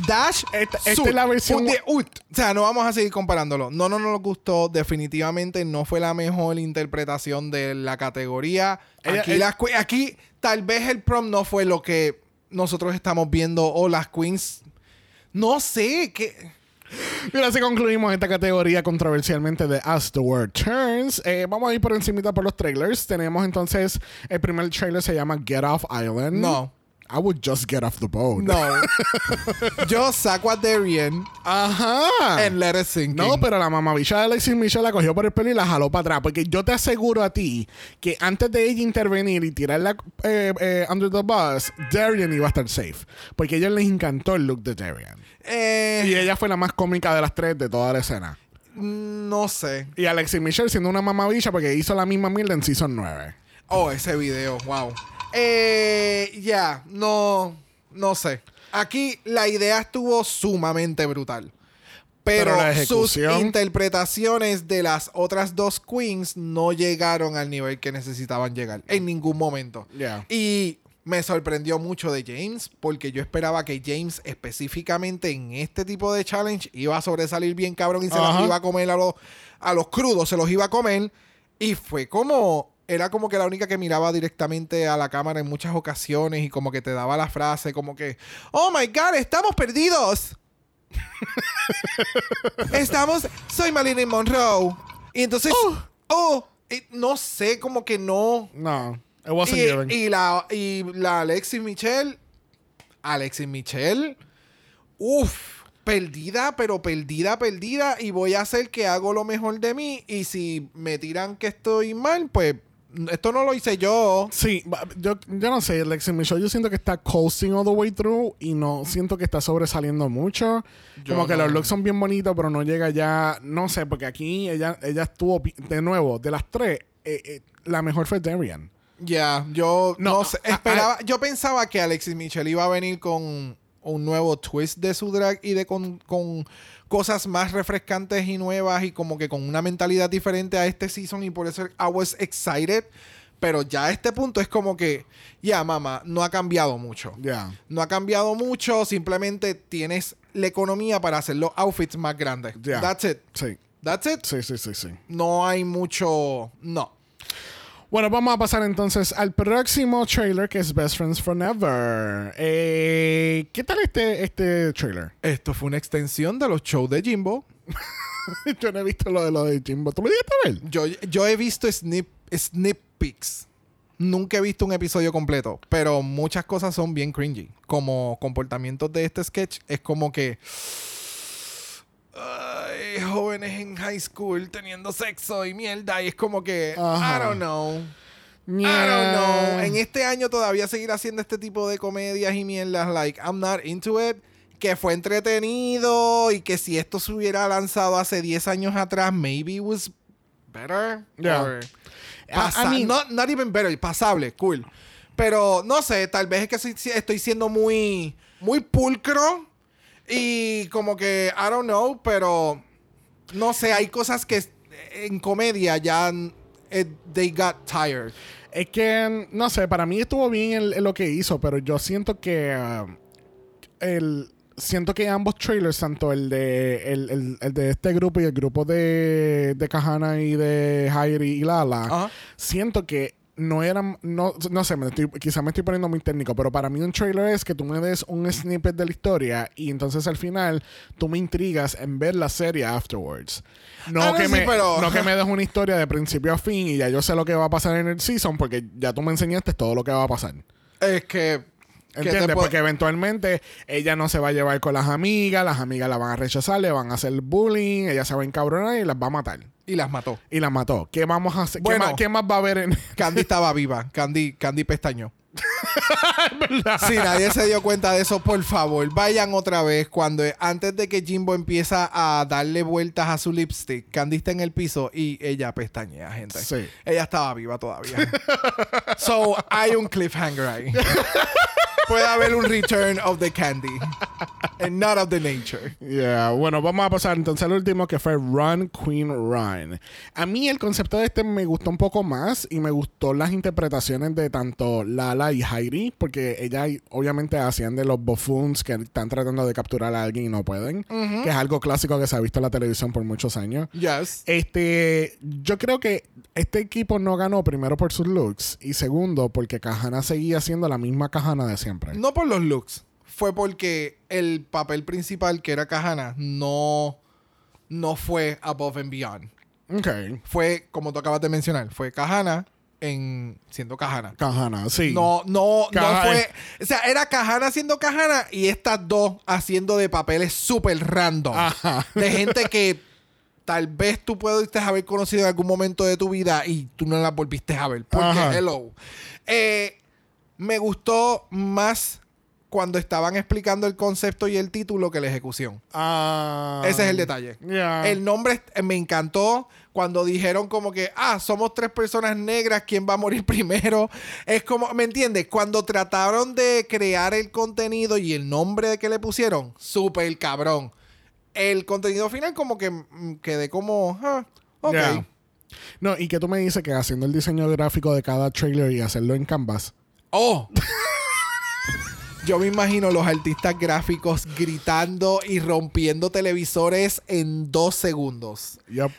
B: dash.
A: Esta- esta
B: suit.
A: es la versión-
B: ut. O sea, no vamos a seguir comparándolo. No, no, no nos gustó. Definitivamente no fue la mejor interpretación de la categoría.
A: Ella-
B: aquí,
A: ella-
B: las aquí tal vez el prom no fue lo que nosotros estamos viendo o las queens. No sé qué.
A: Mira, así concluimos esta categoría controversialmente de As the World Turns. Eh, vamos a ir por encimita por los trailers. Tenemos entonces, el primer trailer se llama Get Off Island.
B: No.
A: I would just get off the boat.
B: No. *laughs* Yo saco a Darian
A: Ajá.
B: en Let It Sink.
A: No, pero la mamabicha de Alexis Michelle la cogió por el pelo y la jaló para atrás. Porque yo te aseguro a ti que antes de ella intervenir y tirarla eh, eh, under the bus, Darian iba a estar safe. Porque a ellos les encantó el look de Darian.
B: Eh,
A: Y ella fue la más cómica de las tres de toda la escena.
B: no sé.
A: Y Alexis Michelle siendo una mamabicha porque hizo la misma mierda en Season 9.
B: Oh, ese video, wow. Eh, ya, no, no sé. Aquí la idea estuvo sumamente brutal. Pero, sus interpretaciones de las otras dos queens no llegaron al nivel que necesitaban llegar en ningún momento.
A: Yeah.
B: Y me sorprendió mucho de James porque yo esperaba que James específicamente en este tipo de challenge iba a sobresalir bien cabrón y se las iba a comer a los, a los crudos, se los iba a comer. Y fue como, era como que la única que miraba directamente a la cámara en muchas ocasiones y como que te daba la frase como que, oh my god, estamos perdidos. *laughs* estamos, soy Marilyn Monroe. Y entonces, oh, y no sé, como que no.
A: No, it wasn't given.
B: Y, y la, y la Alexis Michelle. Alexis Michelle. Uff. Perdida, pero perdida, perdida. Y voy a hacer que hago lo mejor de mí. Y si me tiran que estoy mal, pues esto no lo hice yo.
A: Sí, yo, yo no sé, Alexis Michelle, yo siento que está coasting all the way through y no siento que está sobresaliendo mucho.
B: Yo
A: Como que los looks son bien bonitos, pero no llega ya, no sé, porque aquí ella, ella estuvo, de nuevo, de las tres, eh, eh, la mejor fue Darian.
B: Ya, yo no,
A: No,
B: sé. Esperaba, yo pensaba que Alexis Michelle iba a venir con un nuevo twist de su drag y de con, con cosas más refrescantes y nuevas y como que con una mentalidad diferente a este season y por eso I was excited. Pero ya a este punto es como que, ya, mamá, no ha cambiado mucho.
A: Ya.
B: No ha cambiado mucho, simplemente tienes la economía para hacer los outfits más grandes.
A: Ya.
B: That's it.
A: Sí,
B: That's it.
A: sí, sí, sí, sí.
B: No hay mucho. No.
A: Bueno, vamos a pasar entonces al próximo trailer que es Best Friends Forever. Eh, ¿Qué tal este, este trailer?
B: Esto fue una extensión de los shows de Jimbo. *laughs*
A: Yo no he visto lo de lo de Jimbo. ¿Tú lo dijiste a?
B: Yo, yo he visto snip, snip peeks. Nunca he visto un episodio completo, pero muchas cosas son bien cringy. Como comportamientos de este sketch, es como que. Jóvenes en high school teniendo sexo y mierda. Y es como que.
A: Ajá.
B: I don't know. I don't know. En este año todavía seguir haciendo este tipo de comedias y mierdas. Like, I'm not into it. Que fue entretenido y que si esto se hubiera lanzado hace 10 años atrás, maybe it was better.
A: Yeah.
B: Or
A: I mean-
B: not, not even better, pasable, cool. Pero no sé, tal vez es que soy- estoy siendo muy, muy pulcro y como que, I don't know, pero no sé, hay cosas que en comedia ya eh, they got tired.
A: Es que, no sé, para mí estuvo bien el- el lo que hizo, pero yo siento que uh, el siento que ambos trailers, tanto el de el, el- el de este grupo y el grupo de, de Kahana y de Jairi y Lala, siento que no eran, no, no sé, me estoy, quizá me estoy poniendo muy técnico, pero para mí un trailer es que tú me des un snippet de la historia y entonces al final tú me intrigas en ver la serie afterwards. No,
B: Ah,
A: que,
B: sí,
A: me,
B: pero-
A: no que me *laughs* des una historia de principio a fin y ya yo sé lo que va a pasar en el season porque ya tú me enseñaste todo lo que va a pasar.
B: Es que ¿Qué te
A: ¿Entiendes? Porque eventualmente ella no se va a llevar con las amigas, las amigas la van a rechazar, le van a hacer bullying, ella se va a encabronar y las va a matar.
B: Y las mató.
A: Y las mató. ¿Qué vamos a hacer? ¿Qué, más, qué más va a haber en.? *laughs*
B: Candy estaba viva. Candy, Candy pestañó. *laughs* Si nadie se dio cuenta de eso, por favor, vayan otra vez cuando antes de que Jimbo empieza a darle vueltas a su lipstick, Candy está en el piso y ella pestañea, gente.
A: Sí.
B: Ella estaba viva todavía. *laughs* so, hay un cliffhanger ahí. Puede haber un return of the candy. And not of the nature.
A: Yeah, bueno, vamos a pasar entonces al último que fue Run Queen Run. A mí el concepto de este me gustó un poco más y me gustó las interpretaciones de tanto Lala y Heidi, porque ellas obviamente hacían de los buffoons que están tratando de capturar a alguien y no pueden, que es algo clásico que se ha visto en la televisión por muchos años.
B: Yes.
A: Este, yo creo que este equipo no ganó primero por sus looks y segundo porque Kahana seguía siendo la misma Kahana de siempre.
B: No por los looks. Fue porque el papel principal, que era Kahana, no, no fue above and beyond.
A: Ok.
B: Fue, como tú acabas de mencionar, fue Kahana en siendo Kahana.
A: Kahana, sí.
B: No, no,
A: Kahana.
B: no fue. O sea, era Kahana siendo Kahana y estas dos haciendo de papeles súper random.
A: Ajá.
B: De gente que tal vez tú pudiste haber conocido en algún momento de tu vida y tú no la volviste a ver. Porque,
A: Ajá.
B: hello. Eh, me gustó más cuando estaban explicando el concepto y el título que la ejecución.
A: Ah.
B: Ese es el detalle.
A: Yeah.
B: El nombre eh, me encantó cuando dijeron como que, ah, somos tres personas negras, ¿quién va a morir *laughs* primero? Es como, ¿me entiendes? Cuando trataron de crear el contenido y el nombre que le pusieron, súper cabrón. El contenido final como que mm, quedé como, ah, ok.
A: Yeah. No, y que tú me dices que haciendo el diseño gráfico de cada trailer y hacerlo en Canvas.
B: Oh. *laughs* Yo me imagino los artistas gráficos gritando y rompiendo televisores en dos segundos.
A: Yep.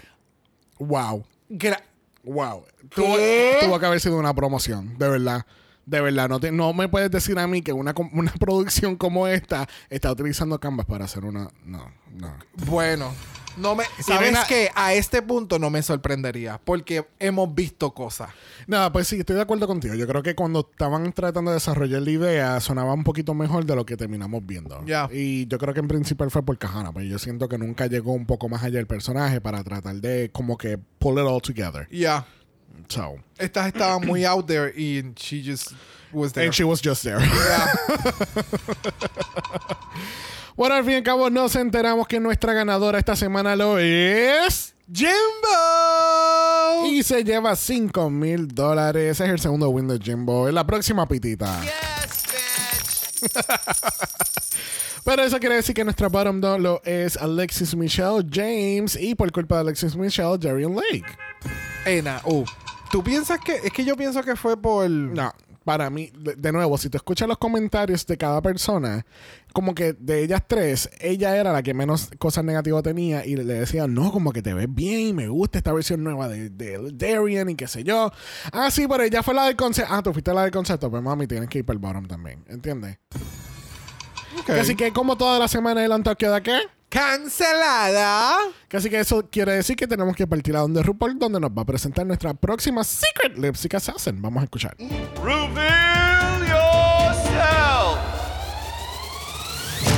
A: Wow.
B: Gra-
A: Wow. Tuvo, tuvo que haber sido una promoción, de verdad. De verdad, no, te- no me puedes decir a mí que una, una *laughs* producción como esta está utilizando Canvas para hacer una. No, no.
B: Bueno, no me. ¿Sabes
A: ven a-
B: este punto no me sorprendería. Porque hemos visto cosas.
A: No, pues sí, estoy de acuerdo contigo. Yo creo que cuando estaban tratando de desarrollar la idea, sonaba un poquito mejor de lo que terminamos viendo.
B: Ya.
A: Y yo creo que en principal fue por Kahana, pero yo siento que nunca llegó un poco más allá el personaje para tratar de como que pull it all together.
B: Ya.
A: So,
B: Estas estaban muy *clears throat* out there y she just was there.
A: and she was just there.
B: Yeah. *laughs*
A: bueno, al fin y al cabo nos enteramos que nuestra ganadora esta semana lo es...
B: ¡Jimbo!
A: Y se lleva 5 mil dólares. Es el segundo win de Jimbo. En la próxima pitita. *laughs* Pero eso quiere decir que nuestra bottom dog lo es Alexis Michelle James. Y por culpa de Alexis Michelle, Darian Lake.
B: Ena, uh. ¿Tú piensas que.? Es que yo pienso que fue por.
A: No, para mí, de, de nuevo, si tú escuchas los comentarios de cada persona, como que de ellas tres, ella era la que menos cosas negativas tenía y le decían, no, como que te ves bien, me gusta esta versión nueva de, de Darian y qué sé yo. Ah, sí, pero ella fue la del concepto. Ah, tú fuiste la del concepto, pues mami, tienes que ir para el bottom también, ¿entiendes?
B: Ok.
A: Así que como toda la semana el Antonio queda qué?
B: ¡Cancelada!
A: Así que eso quiere decir que tenemos que partir a donde RuPaul, donde nos va a presentar nuestra próxima Secret Lipstick Assassin. Vamos a escuchar.
C: Reveal yourself!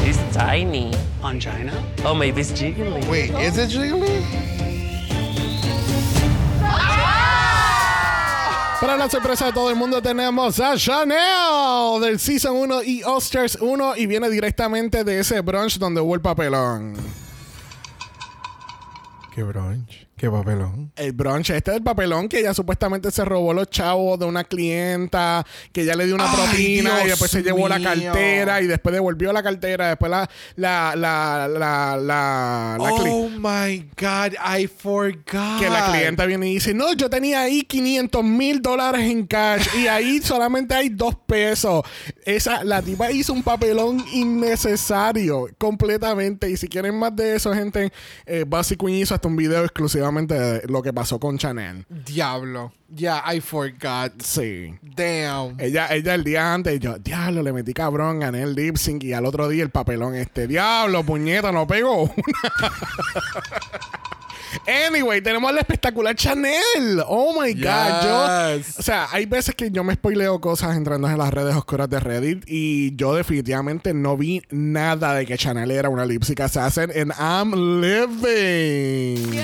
C: It's tiny.
H: Angina?
C: Oh, maybe it's jiggly.
E: Wait, is it jiggly?
A: Para la sorpresa de todo el mundo tenemos a Chanel del Season 1 y All-Stars 1 y viene directamente de ese brunch donde hubo el papelón.
B: ¡Qué brunch! ¡Qué papelón!
A: El brunch este del papelón que ella supuestamente se robó los chavos de una clienta, que ella le dio una
B: Ay,
A: propina y después se llevó la cartera y después devolvió la cartera, después la la la la la, la
B: oh my God, I forgot.
A: que la clienta viene y dice, no, yo tenía ahí 500 mil dólares en cash y ahí *laughs* solamente hay dos pesos. Esa, la tipa hizo un papelón innecesario completamente. Y si quieren más de eso, gente, eh, Buzzy Queen hizo hasta un video exclusivamente de lo que pasó con Chanel.
B: Diablo. Yeah, I forgot.
A: Sí.
B: Damn.
A: Ella, ella el día antes, yo, diablo, le metí cabrón, gané el lip sync y al otro día el papelón este, diablo, puñeta, no pegó. *laughs* Anyway, tenemos la espectacular Chanel. Oh my God. Yo,
B: Yes.
A: o sea, hay veces que yo me spoileo cosas entrando en las redes oscuras de Reddit y yo definitivamente no vi nada de que Chanel era una lipstick assassin and I'm living.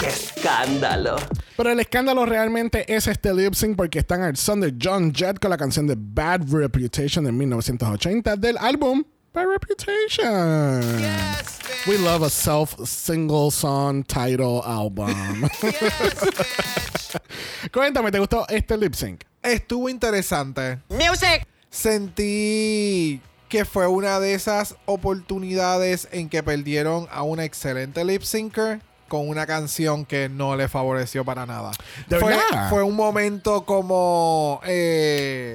C: ¡Qué escándalo!
A: Pero el escándalo realmente es este lip sync porque están al son de John Jett con la canción de Bad Reputation de 1980 del álbum Bad Reputation. We love a self single song title album. *laughs* *laughs* Cuéntame, ¿te gustó este lip sync?
B: Estuvo interesante.
D: Music.
B: Sentí que fue una de esas oportunidades en que perdieron a una excelente lip syncer con una canción que no le favoreció para nada.
A: ¿De
B: fue,
A: verdad?
B: fue un momento como eh,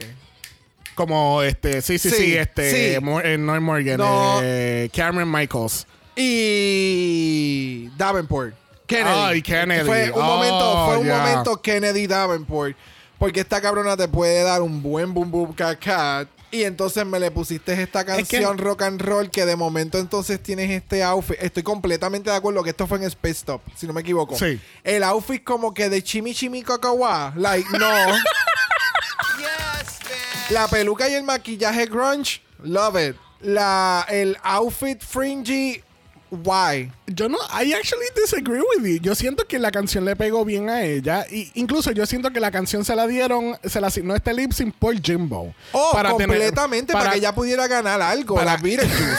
A: Como este, sí, sí, sí,
B: Sí,
A: este,
B: sí.
A: Mor- eh, no Morgan,
B: No.
A: eh, Cameron Michaels.
B: y Davenport. Kennedy.
A: Ay, Kennedy.
B: Fue un
A: Oh,
B: momento, fue un momento Kennedy Davenport. Porque esta cabrona te puede dar un buen boom boom cat cat. Y entonces me le pusiste esta
A: Es que-
B: canción rock and roll que de momento entonces tienes este outfit. Estoy completamente de acuerdo que esto fue en Space Top, si no me equivoco.
A: Sí.
B: El outfit como que de chimi chimi cacahuá. Like, no. La peluca y el maquillaje grunge, love it. La, el outfit fringy, why?
A: Yo no, I actually disagree with you. Yo siento que la canción le pegó bien a ella. Y incluso yo siento que la canción se la dieron, se la asignó este lip sync por Jimbo.
B: Oh,
A: tener-
B: completamente para, que ella pudiera ganar algo.
A: para-
B: la Beetlejuice.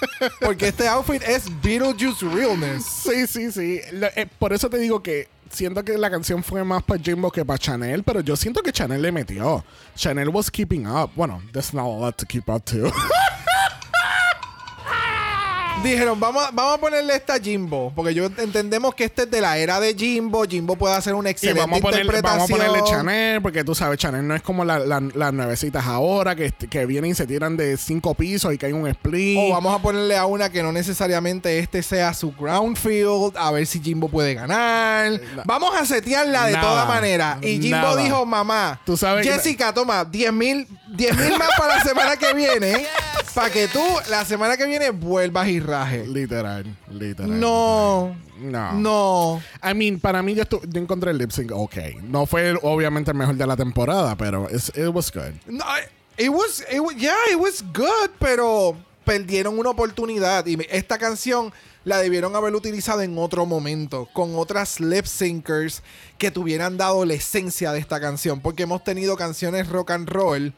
B: *laughs* Porque este outfit es Beetlejuice realness.
A: Sí, sí, sí. Lo- eh, por eso te digo que siento que la canción fue más para Jimbo que para Chanel, pero yo siento que Chanel le metió. Chanel was keeping up. Bueno, there's not a lot to keep up to. *laughs*
B: Dijeron, vamos, a- vamos a ponerle esta a Jimbo. Porque yo entendemos que este es de la era de Jimbo. Jimbo puede hacer una
A: Y
B: excelente
A: vamos a, ponerle,
B: interpretación.
A: vamos a ponerle Chanel, porque tú sabes, Chanel no es como la- la- las nuevecitas ahora que, que vienen y se tiran de cinco pisos y que hay un split.
B: O vamos a ponerle a una que no necesariamente este sea su ground field, a ver si Jimbo puede ganar. Vamos a setearla de
A: Nada.
B: toda manera. Y Jimbo
A: Nada.
B: dijo, mamá,
A: Tú sabes que-
B: Jessica, toma 10 mil 10 mil más para la semana que viene, *laughs* para que tú la semana que viene vuelvas y rajes.
A: Literal, literal.
B: No,
A: No.
B: no.
A: I mean, para mí yo, yo encontré el lip sync ok. No fue obviamente el mejor de la temporada, pero it was good.
B: No, it was, it was, yeah, it was good, pero perdieron una oportunidad y esta canción la debieron haber utilizado en otro momento, con otras lip syncers que tuvieran dado la esencia de esta canción, porque hemos tenido canciones rock and roll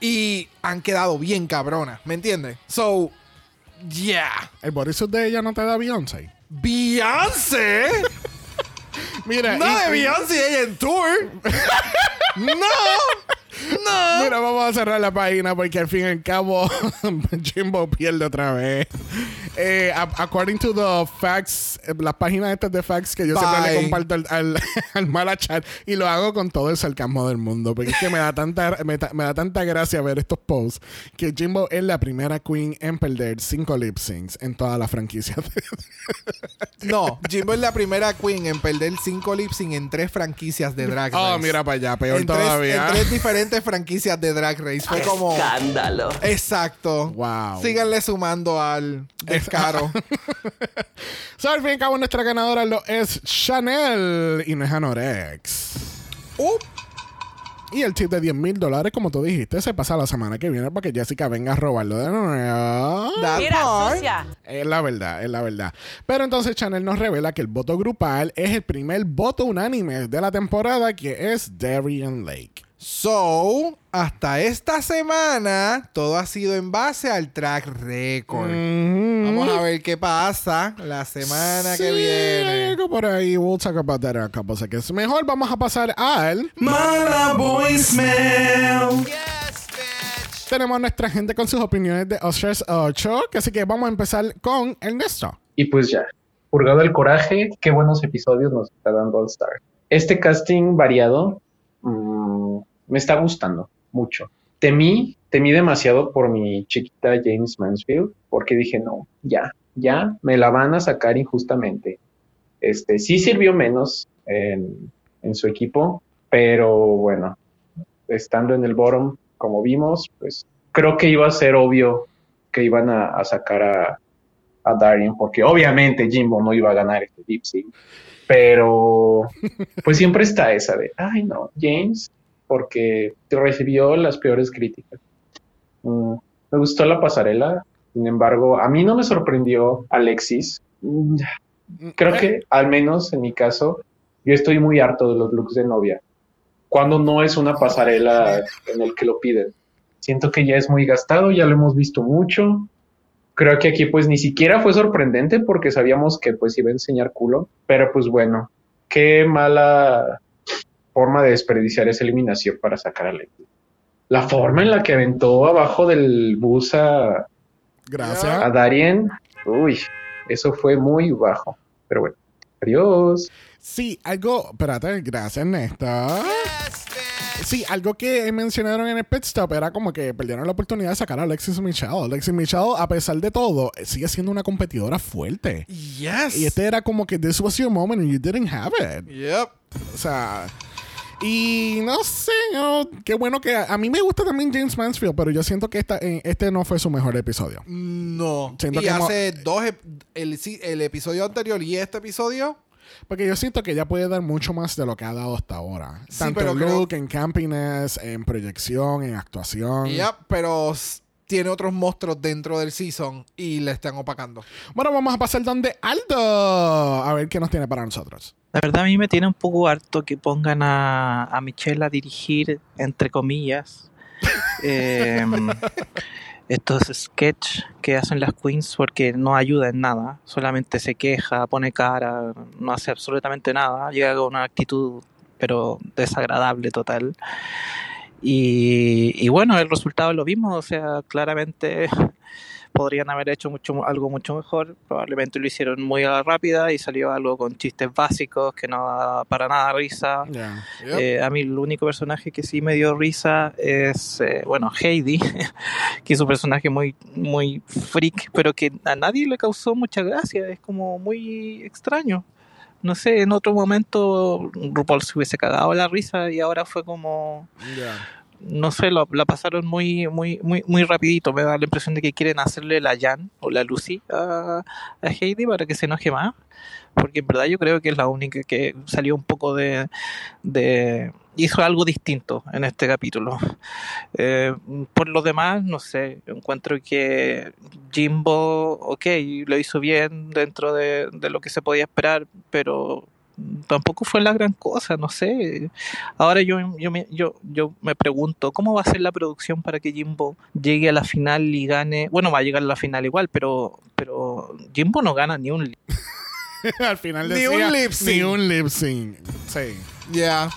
B: y han quedado bien cabronas, ¿me entiendes? So, yeah.
A: El bodysuit de ella no te da Beyoncé.
B: Beyoncé,
A: Mira,
B: no
A: y-
B: de Beyoncé ella en tour. *laughs* no, no.
A: Mira, vamos a cerrar la página porque al fin y al cabo *laughs* Jimbo pierde otra vez. Eh, according to the facts, las páginas estas de facts que yo siempre le comparto al, al, *laughs* al mala chat y lo hago con todo el sarcasmo del mundo porque es que me da tanta me, da tanta gracia ver estos posts que Jimbo es la primera queen en perder cinco lip syncs en toda la franquicia. *laughs*
B: No, Jimbo es la primera queen en perder cinco lip sync en tres franquicias de Drag Race.
A: oh, mira para allá, peor
B: en tres,
A: todavía.
B: en tres diferentes franquicias de Drag Race. Fue
C: ¡Qué
B: como.
C: escándalo!
B: Exacto.
A: Wow.
B: Síganle sumando al descaro. *laughs*
A: So, al fin y al cabo, nuestra ganadora lo es Chanel y no es Anorex.
B: Uh,
A: Y el tip de 10 mil dólares, como tú dijiste, se pasa la semana que viene para que Jessica venga a robarlo de nuevo.
B: that
D: Mira, sucia.
A: Es la verdad, es la verdad. Pero entonces Chanel nos revela que el voto grupal es el primer voto unánime de la temporada, que es Darien Lake.
B: So, hasta esta semana, todo ha sido en base al track record. Vamos a ver qué pasa la semana que
A: Sí, hay
B: viene.
A: algo por ahí. We'll talk about that in a couple seconds. Mejor vamos a pasar al...
H: Mala voicemail.
A: Tenemos a nuestra gente con sus opiniones de Oscars 8, que así que vamos a empezar con Ernesto.
I: Y pues ya, purgado el coraje, qué buenos episodios nos está dando All Star. Este casting variado mm, me está gustando mucho. Temí, temí demasiado por mi chiquita James Mansfield, porque dije, no, ya, ya, me la van a sacar injustamente. Este, sí sirvió menos en, en su equipo, pero bueno, estando en el bottom, como vimos, pues creo que iba a ser obvio que iban a, sacar a, a Darien, porque obviamente Jimbo no iba a ganar este sync. Pero pues siempre está esa de, ay no, James, porque recibió las peores críticas. Mm, me gustó la pasarela, sin embargo, a mí no me sorprendió Alexis. Mm, Creo que, al menos en mi caso, yo estoy muy harto de los looks de novia. Cuando no es una pasarela en el que lo piden. Siento que ya es muy gastado, ya lo hemos visto mucho. Creo que aquí pues ni siquiera fue sorprendente porque sabíamos que pues iba a enseñar culo. Pero pues bueno, qué mala forma de desperdiciar esa eliminación para sacar a Lexi. La forma en la que aventó abajo del bus a,
A: Gracias.
I: a Darien, uy, eso fue muy bajo. Pero bueno, adiós.
A: Sí, algo. Espérate, gracias, Néstor. Sí, algo que mencionaron en el pit stop era como que perdieron la oportunidad de sacar a Alexis Michelle. Alexis Michelle, a pesar de todo, sigue siendo una competidora fuerte.
B: Yes.
A: Y este era como que this was your moment and you didn't have it.
B: Yep.
A: O sea. Y no sé, yo- qué bueno que a, a mí me gusta también James Mansfield, pero yo siento que esta, eh, este no fue su mejor episodio.
B: No.
A: Siento
B: y
A: que mo-
B: hace dos... El, el episodio anterior y este episodio...
A: Porque yo siento que ella puede dar mucho más de lo que ha dado hasta ahora.
B: Sí,
A: Tanto en
B: creo-
A: look, en campiness, en proyección, en actuación.
B: Yep, pero tiene otros monstruos dentro del season y le están opacando.
A: Bueno, vamos a pasar donde Aldo. A ver qué nos tiene para nosotros.
J: La verdad a mí me tiene un poco harto que pongan a, a Michelle a dirigir, entre comillas, *laughs* em, estos sketch que hacen las queens porque no ayuda en nada, solamente se queja, pone cara, no hace absolutamente nada, llega con una actitud pero desagradable total. Y, y bueno, el resultado es lo mismo, o sea, claramente *laughs* podrían haber hecho mucho algo mucho mejor. Probablemente lo hicieron muy a la rápida y salió algo con chistes básicos que no da para nada risa.
B: Yep.
J: Eh, a mí el único personaje que sí me dio risa es, eh, bueno, Heidi, *laughs* que es un personaje muy, muy freak, pero que a nadie le causó mucha gracia, es como muy extraño. No sé, en otro momento RuPaul se hubiese cagado la risa y ahora fue como, no sé, lo- la pasaron muy, muy, muy, muy rapidito. Me da la impresión de que quieren hacerle la Jan o la Lucy a, a Heidi para que se enoje más. Porque en verdad yo creo que es la única que salió un poco de... de hizo algo distinto en este capítulo. Eh, por lo demás, no sé, encuentro que Jimbo, ok, lo hizo bien dentro de, de lo que se podía esperar, pero tampoco fue la gran cosa, no sé. Ahora yo, yo, me, yo, yo me pregunto, ¿cómo va a ser la producción para que Jimbo llegue a la final y gane? Bueno, va a llegar a la final igual, pero, pero Jimbo no gana ni un... *laughs*
A: Al final
B: Ni
A: decía,
B: un lip sync.
A: Ni un lip sync. Sí.
B: Ya. Yeah.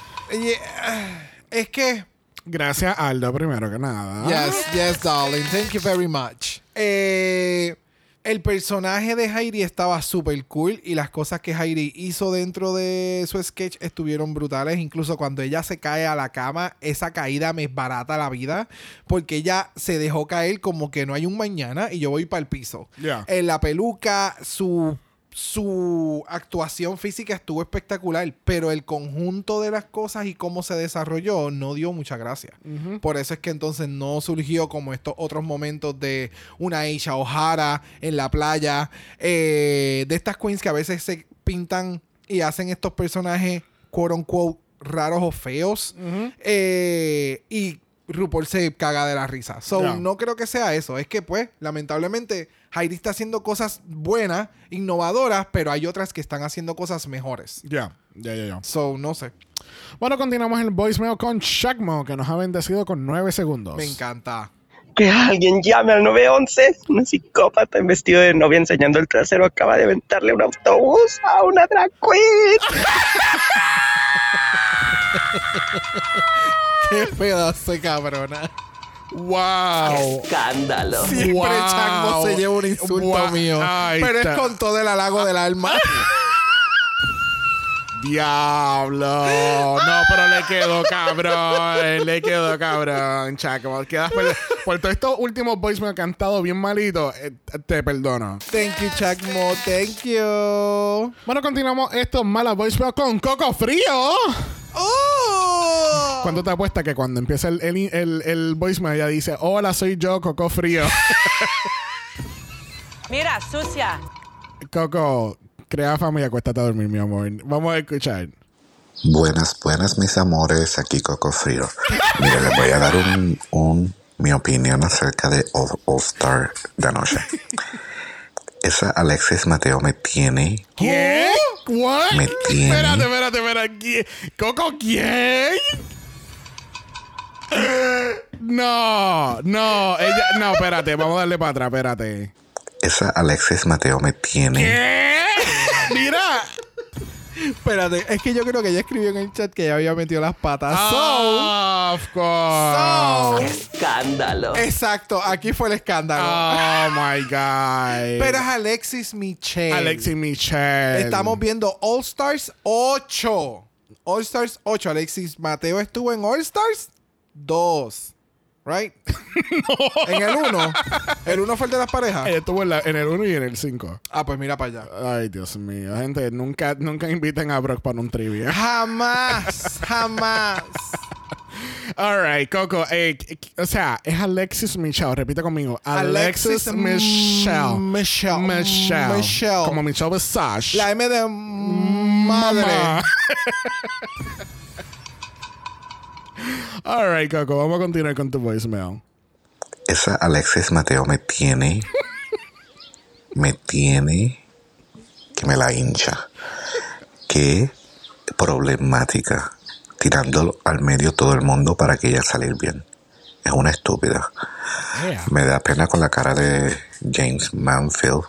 B: Es que...
A: Gracias, Aldo, primero que nada.
B: Yes, yes, darling. Thank you very much. Eh, el personaje de Heidi estaba súper cool y las cosas que Heidi hizo dentro de su sketch estuvieron brutales. Incluso cuando ella se cae a la cama, esa caída me barata la vida porque ella se dejó caer como que no hay un mañana y yo voy para el piso.
A: Ya.
B: En la peluca, su, su actuación física estuvo espectacular, pero el conjunto de las cosas y cómo se desarrolló no dio mucha gracia. Por eso es que entonces no surgió como estos otros momentos de una Aisha O'Hara en la playa, eh, de estas queens que a veces se pintan y hacen estos personajes, quote unquote, raros o feos. Eh, y RuPaul se caga de la risa. So, no creo que sea eso. Es que, pues, lamentablemente, Heidi está haciendo cosas buenas, innovadoras, pero hay otras que están haciendo cosas mejores.
A: Ya, ya, ya, ya.
B: So, no sé.
A: Bueno, continuamos el voicemail con Shagmo, que nos ha bendecido con nueve segundos.
B: Me encanta.
K: Que alguien llame al 911. Una psicópata en vestido de novia enseñando el trasero acaba de aventarle un autobús a una drag queen. *laughs*
B: Qué pedazo de cabrona.
A: ¡Wow!
C: Escándalo.
B: Siempre
A: Wow.
B: Chango se lleva un insulto
A: Wow.
B: mío.
A: Ahí
B: pero
A: está.
B: es con todo el halago del alma. *laughs*
A: ¡Diablo! No, pero le quedó cabrón. Le quedó cabrón, Chaco. Quedas por, por todos estos últimos voicemail cantado bien malito. eh, te perdono.
B: Thank you, Chacmo. Thank you.
A: Bueno, continuamos estos malas voicemail con Coco Frío.
B: ¡Oh!
A: ¿Cuánto te apuesta que cuando empieza el, el, el, el voicemail ella dice, hola, soy yo, Coco Frío? *laughs*
D: Mira, sucia.
A: Coco, crea familia, acuéstate a dormir, mi amor. Vamos a escuchar.
L: Buenas, buenas, mis amores. Aquí Coco Frío. Mira, les voy a dar un, un- mi opinión acerca de All, All Star de anoche. Esa Alexis Mateo me tiene.
A: ¿Qué? ¿What?
L: Me tiene.
A: Espérate, espérate, espérate. ¿Coco quién? No, no, ella, no, espérate, vamos a darle para atrás, espérate.
L: Esa Alexis Mateo me tiene.
A: ¿Qué? Mira.
B: Espérate, es que yo creo que ella escribió en el chat que ella había metido las patas.
A: Ah, of course.
E: Escándalo.
B: So, exacto, aquí fue el escándalo.
A: Oh my *laughs* God.
B: Pero es Alexis Michelle.
A: Alexis Michelle.
B: Estamos viendo All Stars 8. All Stars 8. Alexis Mateo estuvo en All Stars 2. Right? *laughs* En el 1. El 1 fue el de las parejas.
A: Estuvo en, la- en el 1 y en el 5.
B: Ah, pues mira para allá.
A: Ay, Dios mío. Gente, nunca, nunca inviten a Brock para un trivia.
B: Jamás, *laughs* jamás.
A: All right, Coco. eh, o sea, es Alexis Michelle. Repite conmigo. Alexis,
B: Alexis
A: Michelle.
B: Michelle.
A: Michelle.
B: Michelle.
A: Como Michelle Visage.
B: La M de madre. *laughs*
A: All right, Coco. Vamos a continuar con tu voicemail.
L: Esa Alexis Mateo me tiene. me tiene. Que me la hincha. Qué problemática. Tirándolo al medio todo el mundo para que ella salir bien. Es una estúpida.
A: Yeah.
L: Me da pena con la cara de James Manfield.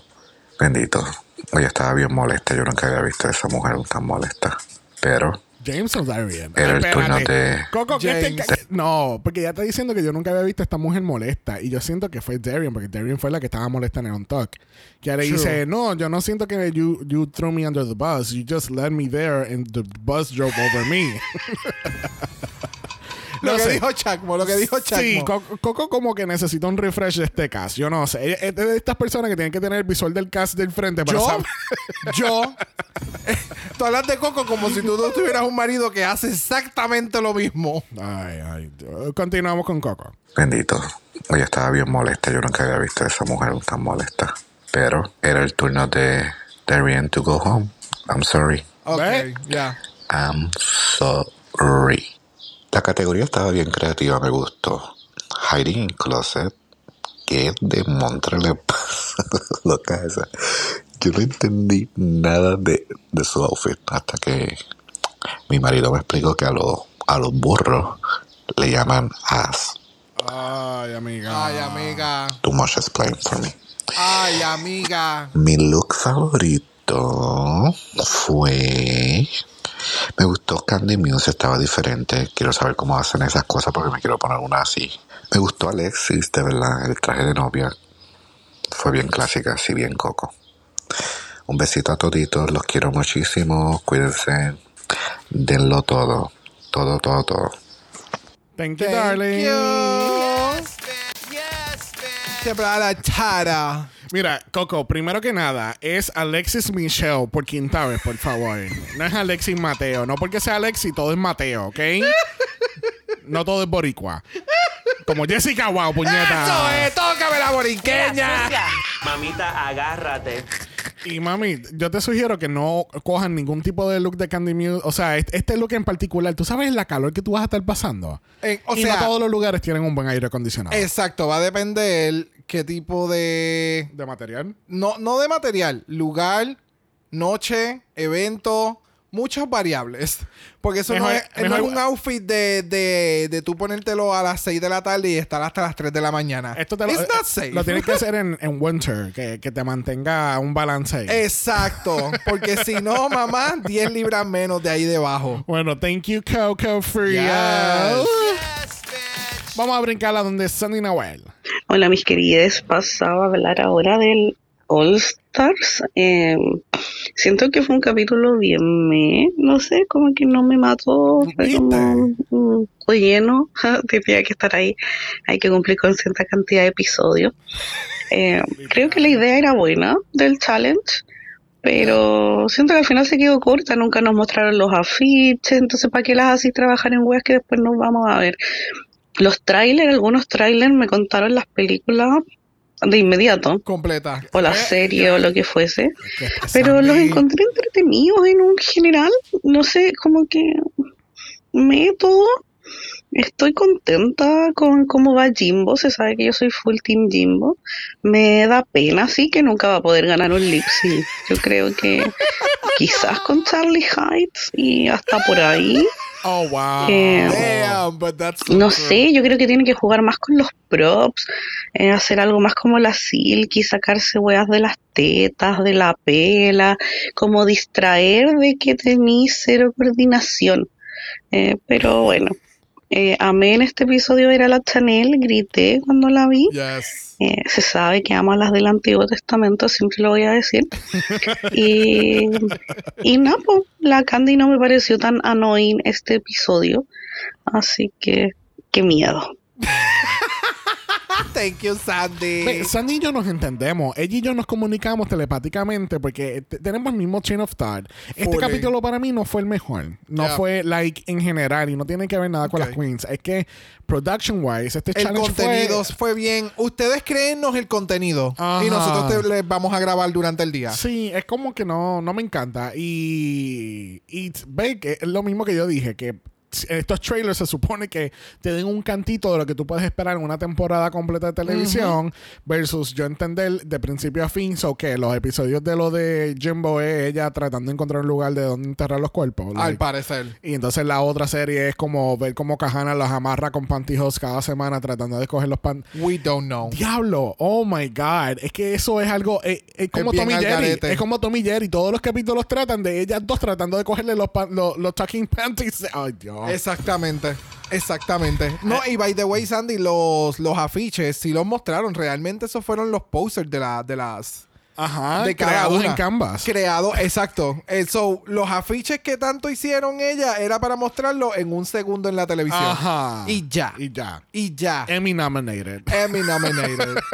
L: Bendito. Ella estaba bien molesta. Yo nunca había visto a esa mujer tan molesta. Pero
A: James o Darian.
L: Era el turno
A: Espérate.
L: de-
A: Coco, ¿qué te
B: James.
A: No, porque ya está diciendo que yo nunca había visto a esta mujer molesta. Y yo siento que fue Darian, porque Darian fue la que estaba molesta en el on talk. Que ahora dice, no, yo no siento que you, you threw me under the bus. You just led me there and the bus drove over me. *laughs*
B: Lo
A: No
B: que
A: sé.
B: dijo Chacmo, lo que dijo Chacmo.
A: Sí, Coco, Coco como que necesita un refresh de este cast. Yo no sé. Es de estas personas que tienen que tener el visual del cast del frente para
B: Yo,
A: saber.
B: yo, *laughs* tú hablas de Coco como si tú no tuvieras un marido que hace exactamente lo mismo.
A: Ay, ay. Continuamos con Coco.
L: Bendito. Ella estaba bien molesta. Yo nunca había visto a esa mujer tan molesta. Pero era el turno de Darian to go home. I'm sorry.
B: Ok,
A: ¿Ve?
B: ya.
L: I'm sorry. La categoría estaba bien creativa, me gustó. Hiding in Closet. ¿Qué de Montre le pasa? *laughs* Loca esa. Yo no entendí nada de, de su outfit hasta que mi marido me explicó que a los, a los burros le llaman ass.
A: Ay, amiga.
B: Ay, amiga.
L: Too much explain for me.
B: Ay, amiga.
L: Mi look favorito fue. Me gustó Candy Muse, estaba diferente. Quiero saber cómo hacen esas cosas porque me quiero poner una así. Me gustó Alexis, de verdad, el traje de novia. Fue bien clásica, así bien coco. Un besito a toditos, los quiero muchísimo. Cuídense. Denlo todo. Todo, todo, todo.
A: Thank you,
B: Thank
A: darling.
B: you. Siempre a la chara.
A: Mira, Coco, primero que nada, es Alexis Michelle por quinta vez, por favor. No es Alexis Mateo. No porque sea Alexis, todo es Mateo, ¿ok? No todo es boricua. Como Jessica Wow, puñeta.
B: Eso es, tócame la boriqueña.
E: Mamita, agárrate.
A: Y mami, yo te sugiero que no cojan ningún tipo de look de Candy Muse. O sea, este este look en particular, ¿tú sabes la calor que tú vas a estar pasando?
B: Eh, o
A: y
B: sea,
A: no todos los lugares tienen un buen aire acondicionado.
B: exacto, va a depender qué tipo de
A: ¿De material?
B: no, no de material, lugar, noche, evento, muchas variables. Porque eso no,
A: Mejor-
B: es, no es un outfit de, de, de tú ponértelo a las 6 de la tarde y estar hasta las 3 de la mañana.
A: Esto te lo,
B: It's
A: eh,
B: not safe.
A: lo tienes que hacer en, en winter, que, que te mantenga un balance ahí.
B: Exacto. Porque si no, mamá, 10 libras menos de ahí debajo.
A: Bueno, thank you, Coco Frio.
B: Yes.
A: Vamos a brincar a donde es Sandy Noel.
M: Hola mis queridas, pasaba a hablar ahora del All Stars. Eh, siento que fue un capítulo bien me, no sé, como que no me mató, fue como un relleno, *laughs* tenía que estar ahí, hay que cumplir con cierta cantidad de episodios. Eh, *laughs* creo que la idea era buena del challenge, pero siento que al final se quedó corta, nunca nos mostraron los afiches, entonces ¿para qué las así trabajar en webs que después nos vamos a ver? Los trailers, algunos trailers me contaron las películas de inmediato.
B: Completa.
M: O la serie o lo que fuese. Pero los encontré entretenidos en un general. No sé, como que me todo. Estoy contenta con cómo va Jimbo. Se sabe que yo soy full team Jimbo. Me da pena, sí, que nunca va a poder ganar un lip sync. Yo creo que quizás con Charlie Heights y hasta por ahí.
A: Oh, wow.
M: Eh,
B: Damn, but that's so
M: No sé, yo creo que tiene que jugar más con los props, eh, hacer algo más como la Silky, sacarse weas de las tetas, de la pela, como distraer de que tenís cero coordinación. Eh, pero bueno, eh, amé en este episodio ver a la Chanel, grité cuando la vi.
B: Yes.
M: Eh, se sabe que amo a las del Antiguo Testamento, siempre lo voy a decir. *laughs* y, y nada, po, la Candy no me pareció tan annoying este episodio. Así que, qué miedo.
B: Thank you, Sandy.
A: Sandy y yo nos entendemos. Ella y yo nos comunicamos telepáticamente porque te- tenemos el mismo chain of thought. Este
B: Fully.
A: capítulo para mí no fue el mejor. No
B: Yeah.
A: fue like en general y no tiene que ver nada con las queens. Es que production wise, este
B: El
A: challenge
B: contenido
A: fue...
B: fue... bien. Ustedes créennos el contenido.
A: Ajá.
B: Y nosotros te- les vamos a grabar durante el día.
A: Sí, es como que no, no me encanta. Y, y ve que es lo mismo que yo dije, que estos trailers se supone que te den un cantito de lo que tú puedes esperar en una temporada completa de televisión versus yo entender de principio a fin, so que los episodios de lo de Jimbo es ella tratando de encontrar un lugar de donde enterrar los cuerpos.
B: Al parecer.
A: Y entonces la otra serie es como ver cómo Kahana los amarra con pantyhose cada semana tratando de coger los pan.
B: We don't know.
A: Diablo, oh my god, es que eso es algo, eh, es como Tommy Jerry,
B: garete.
A: es como Tommy Jerry, todos los capítulos tratan de ellas dos tratando de cogerle los, pan- los, los tucking panties. Ay Dios.
B: Exactamente. Exactamente. No, y by the way, Sandy, los, los afiches sí los mostraron. Realmente esos fueron los posters de, la, de las.
A: Ajá,
B: de
A: creados en Canvas.
B: Creado, exacto. Eh, los afiches que tanto hicieron ella era para mostrarlo en un segundo en la televisión.
A: Ajá.
B: Y ya.
A: Y ya.
B: Y ya.
A: Emmy nominated.
B: Emmy nominated. *laughs*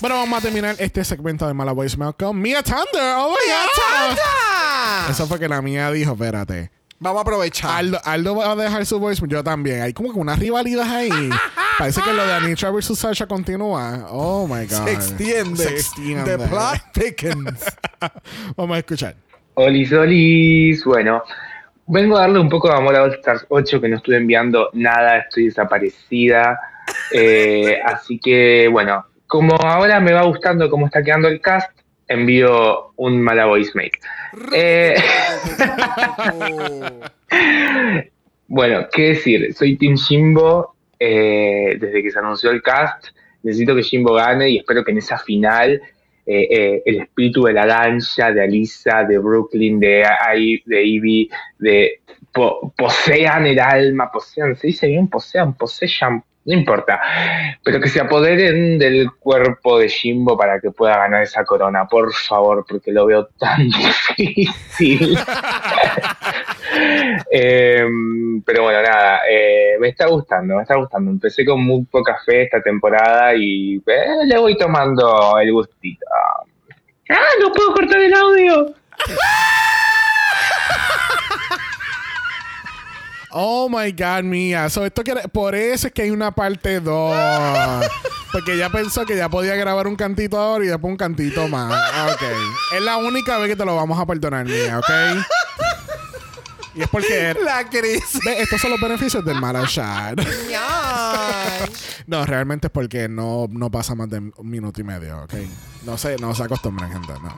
A: Bueno, vamos a terminar este segmento de Mala Voicemail con Mia Thunder. Oh
B: ¡Mia. Thunder!
A: Eso fue que la mía dijo, espérate.
B: Vamos a aprovechar.
A: Aldo, Aldo va a dejar su voicemail, yo también. Hay como que una rivalidad ahí. *laughs* Parece que lo de Anitra versus Sasha continúa. Oh my God.
B: Se extiende.
A: Se extiende.
B: The plot thickens. *laughs*
A: Vamos a escuchar.
I: Olis, olis. Bueno, vengo a darle un poco de amor a All Stars 8 que no estuve enviando nada, estoy desaparecida. *laughs* Eh, así que, bueno, como ahora me va gustando cómo está quedando el cast, envío un mala voicemail. Eh, *laughs* bueno, qué decir, soy Team Jimbo eh, desde que se anunció el cast. Necesito que Jimbo gane y espero que en esa final eh, eh, el espíritu de la lancha, de Alisa, de Brooklyn, de, I- de Ivy, de po- posean el alma, posean, se dice bien, posean, posean, no importa, pero que se apoderen del cuerpo de Jimbo para que pueda ganar esa corona, por favor, porque lo veo tan *laughs* difícil. *laughs* Eh, pero bueno, nada, eh, me está gustando, me está gustando. Empecé con muy poca fe esta temporada y eh, le voy tomando el gustito. ¡Ah, no puedo cortar el audio!
A: Oh my God, Mia. So, esto por eso es que hay una parte 2. Porque ya pensó que ya podía grabar un cantito ahora y después un cantito más. Ok. Es la única vez que te lo vamos a perdonar, Mia, ¿ok? Y es porque.
B: La crisis.
A: Ve, estos son los beneficios del Marashad. no, realmente es porque no, no pasa más de un minuto y medio, ¿ok? No se, no se acostumbran, gente, no.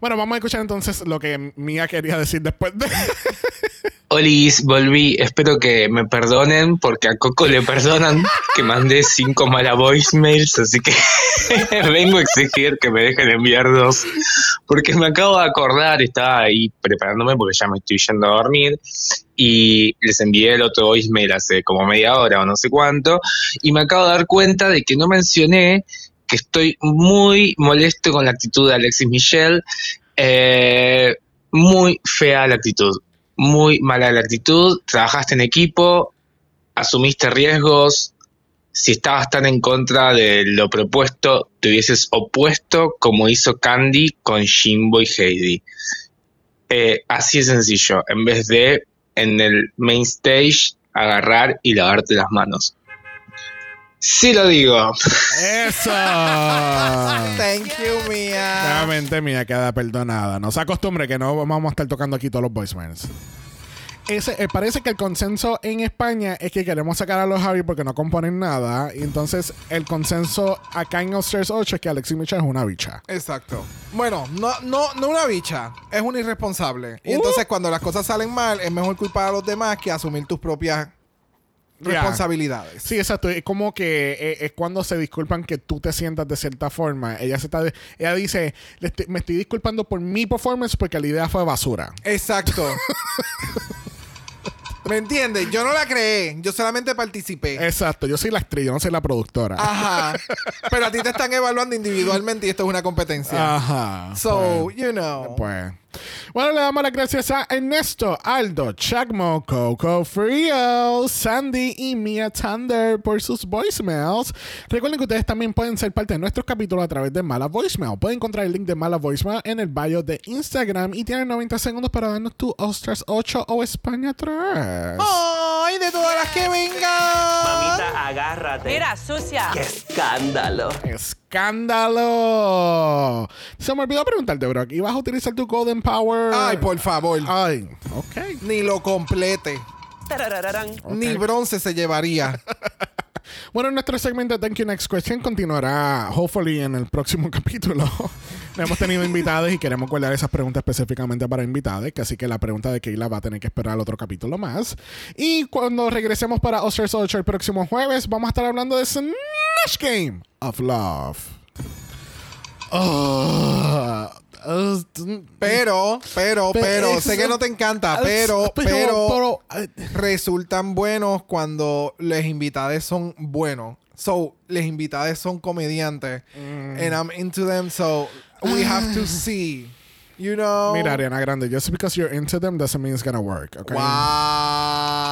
A: Bueno, vamos a escuchar entonces lo que Mia quería decir después de. *laughs*
N: Olis, volví. Espero que me perdonen porque a Coco le perdonan que mandé cinco malas voicemails, así que *laughs* vengo a exigir que me dejen enviar dos. Porque me acabo de acordar, estaba ahí preparándome porque ya me estoy yendo a dormir y les envié el otro voicemail hace como media hora o no sé cuánto y me acabo de dar cuenta de que no mencioné que estoy muy molesto con la actitud de Alexis Michelle. Eh, muy fea la actitud, muy mala la actitud. Trabajaste en equipo, asumiste riesgos. Si estabas tan en contra de lo propuesto, te hubieses opuesto como hizo Candy con Jimbo y Heidi. Eh, así de sencillo, en vez de en el main stage agarrar y lavarte las manos. Sí lo digo.
A: Eso. *laughs*
B: Thank you, Mía.
A: Nuevamente Mía queda perdonada. No se acostumbre que no vamos a estar tocando aquí todos los voicemails. Ese, eh, parece que el consenso en España es que queremos sacar a los Javi porque no componen nada. Y entonces el consenso acá en Upstairs 8 es que Alexis Micha es una bicha.
B: Exacto. Bueno, no, no, no una bicha, es un irresponsable. Y
A: Uh.
B: entonces cuando las cosas salen mal, es mejor culpar a los demás que asumir tus propias. Responsabilidades.
A: Sí, exacto. Es como que eh, es cuando se disculpan que tú te sientas de cierta forma. Ella se está de- ella dice, "Le estoy- me estoy disculpando por mi performance porque la idea fue basura.
B: Exacto. *laughs* ¿Me entiendes? Yo no la creé, yo solamente participé.
A: Exacto. Yo soy la actriz, yo no soy la productora.
B: Ajá. *laughs* Pero a ti te están evalando individualmente y esto es una competencia.
A: Ajá.
B: So,
A: Pues,
B: you know.
A: Pues. Bueno, le damos las gracias a Ernesto, Aldo, Chacmo, Coco Frío, Sandy y Mia Thunder por sus voicemails. Recuerden que ustedes también pueden ser parte de nuestros capítulos a través de Mala Voicemail. Pueden encontrar el link de Mala Voicemail en el bio de Instagram y tienen 90 segundos para darnos tu Ostras 8 o España 3.
B: ¡Ay, de todas las que vengan!
E: Mamita, agárrate.
D: Mira, sucia.
E: ¡Qué escándalo!
A: ¡Escándalo! Se me olvidó preguntarte, Brock. ¿Ibas a utilizar tu Golden Power?
B: Ay, por favor.
A: Ay, ok.
B: Ni lo complete.
E: Tarararán.
B: Ni bronce se llevaría. *laughs*
A: Bueno, nuestro segmento Thank You Next Question continuará, hopefully, en el próximo *laughs* capítulo. Hemos tenido invitados y queremos guardar esas preguntas específicamente para invitados, que así que la pregunta de Keila va a tener que esperar otro capítulo más. Y cuando regresemos para Oscars 8 el próximo jueves, vamos a estar hablando de Snatch Game of Love. Oh,
B: Pero, pero,
A: Pero
B: sé que no te encanta, pero,
A: pero-
B: resultan buenos cuando los invitados son buenos. So, los invitados son comediantes.
A: Mm.
B: And I'm into them, so we have to *sighs* see. You know?
A: Mira, Ariana Grande, just because you're into them doesn't mean it's gonna work, okay?
B: Wow.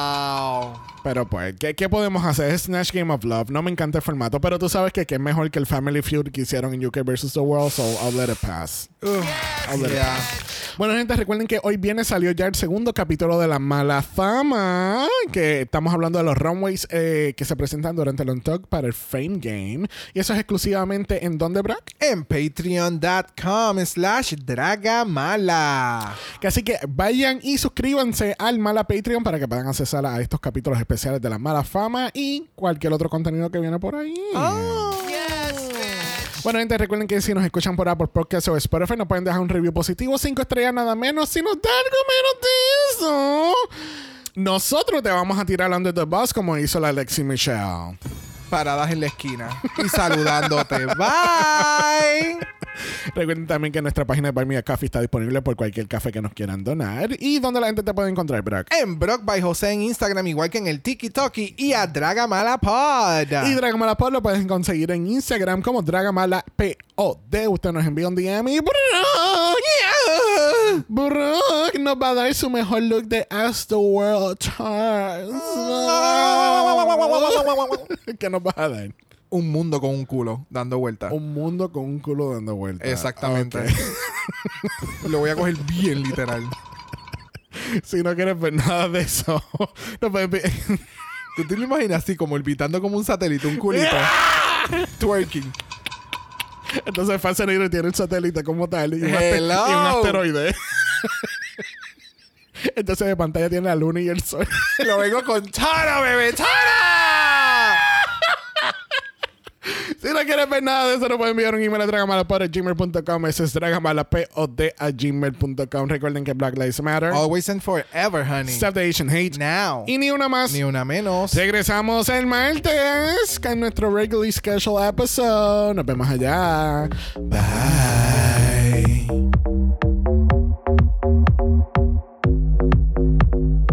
A: Pero pues, ¿qué, qué podemos hacer? Es Snatch Game of Love. No me encanta el formato, pero tú sabes que, que es mejor que el Family Feud que hicieron en UK vs. The World, so I'll let it pass.
B: Ugh,
A: I'll let it pass. Bueno, gente, recuerden que hoy viene salió ya el segundo capítulo de La Mala Fama, que estamos hablando de los runways eh, que se presentan durante el Untucked para el Fame Game. Y eso es exclusivamente en donde, Brock?
B: En patreon.com slash dragamala.
A: Que así que vayan y suscríbanse al Mala Patreon para que puedan accesar a estos capítulos especiales de la Mala Fama y cualquier otro contenido que viene por ahí. Bueno, gente, recuerden que si nos escuchan por Apple Podcast o Spotify, nos pueden dejar un review positivo, cinco estrellas nada menos. Si nos da algo menos de eso, nosotros te vamos a tirar under the bus como hizo la Alexi Michelle.
B: Paradas en la esquina y saludándote. *laughs* Bye.
A: Recuerden también que nuestra página de Buy Me a Coffee está disponible por cualquier café que nos quieran donar. ¿Y donde la gente te puede encontrar, Brock?
B: En Brock by José en Instagram, igual que en el Tiki Toki y a Dragamala Pod.
A: Y Dragamala Pod lo puedes conseguir en Instagram como Dragamala POD. Usted nos envía un DM y Brock nos va a dar su mejor look de As the World Turns. *laughs* ¿Qué nos vas a dar?
B: Un mundo con un culo dando vueltas.
A: Un mundo con un culo dando vueltas.
B: Exactamente. *laughs* Lo voy a coger bien literal.
A: si no quieres ver nada de eso, *laughs* no puedes ver-
B: ¿Tú te lo imaginas así, como orbitando como un satélite, un culito? Twerking. *laughs*
A: Entonces Negro tiene el satélite como tal y un,
B: Hello.
A: y un asteroide. *laughs* Entonces de pantalla tiene la luna y el sol.
B: Lo vengo con Tara, bebé, Tara.
A: Si no quieres ver nada de eso, no pueden enviar un email a dragamalapod.gmail.com. Ese es dragamalapod a gmail.com. Recuerden que Black Lives Matter.
B: Always and forever, honey.
A: Stop the Asian hate.
B: Now.
A: Y ni una más.
B: Ni una menos.
A: Regresamos el martes con nuestro regularly scheduled episode. Nos vemos allá. Bye.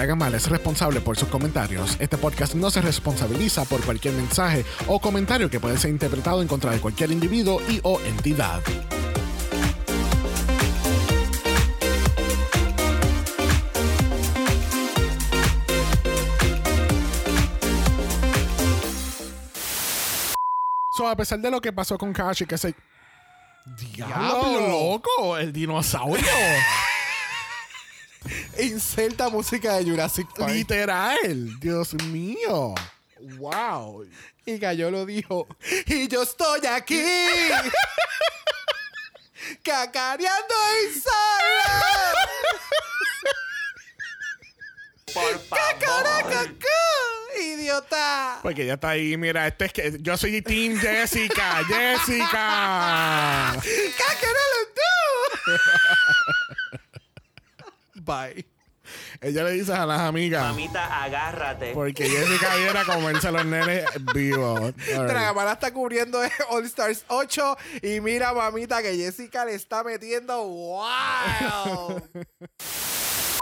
A: Drag Dragamal es responsable por sus comentarios. Este podcast no se responsabiliza por cualquier mensaje o comentario que puede ser interpretado en contra de cualquier individuo y o entidad. So, a pesar de lo que pasó con Kashi, que se. ¡Diablo, loco! ¡El dinosaurio! *laughs*
B: Inserta música de Jurassic Park.
A: Literal. Dios mío.
B: Wow. Y Gallo lo dijo. Y yo estoy aquí. *laughs* cacareando y solo.
E: Por
B: favor. Idiota.
A: Porque ya está ahí, mira, este es que yo soy Team Jessica, Jessica. *laughs*
B: ¡Cacaralo tú! Bye.
A: Ella le dice a las amigas.
E: Mamita, agárrate.
A: Porque Jessica viene a comerse a los nenes vivos. *laughs* Right.
B: Dragamala está cubriendo *laughs* All Stars 8 y mira, mamita, que Jessica le está metiendo wow. *laughs*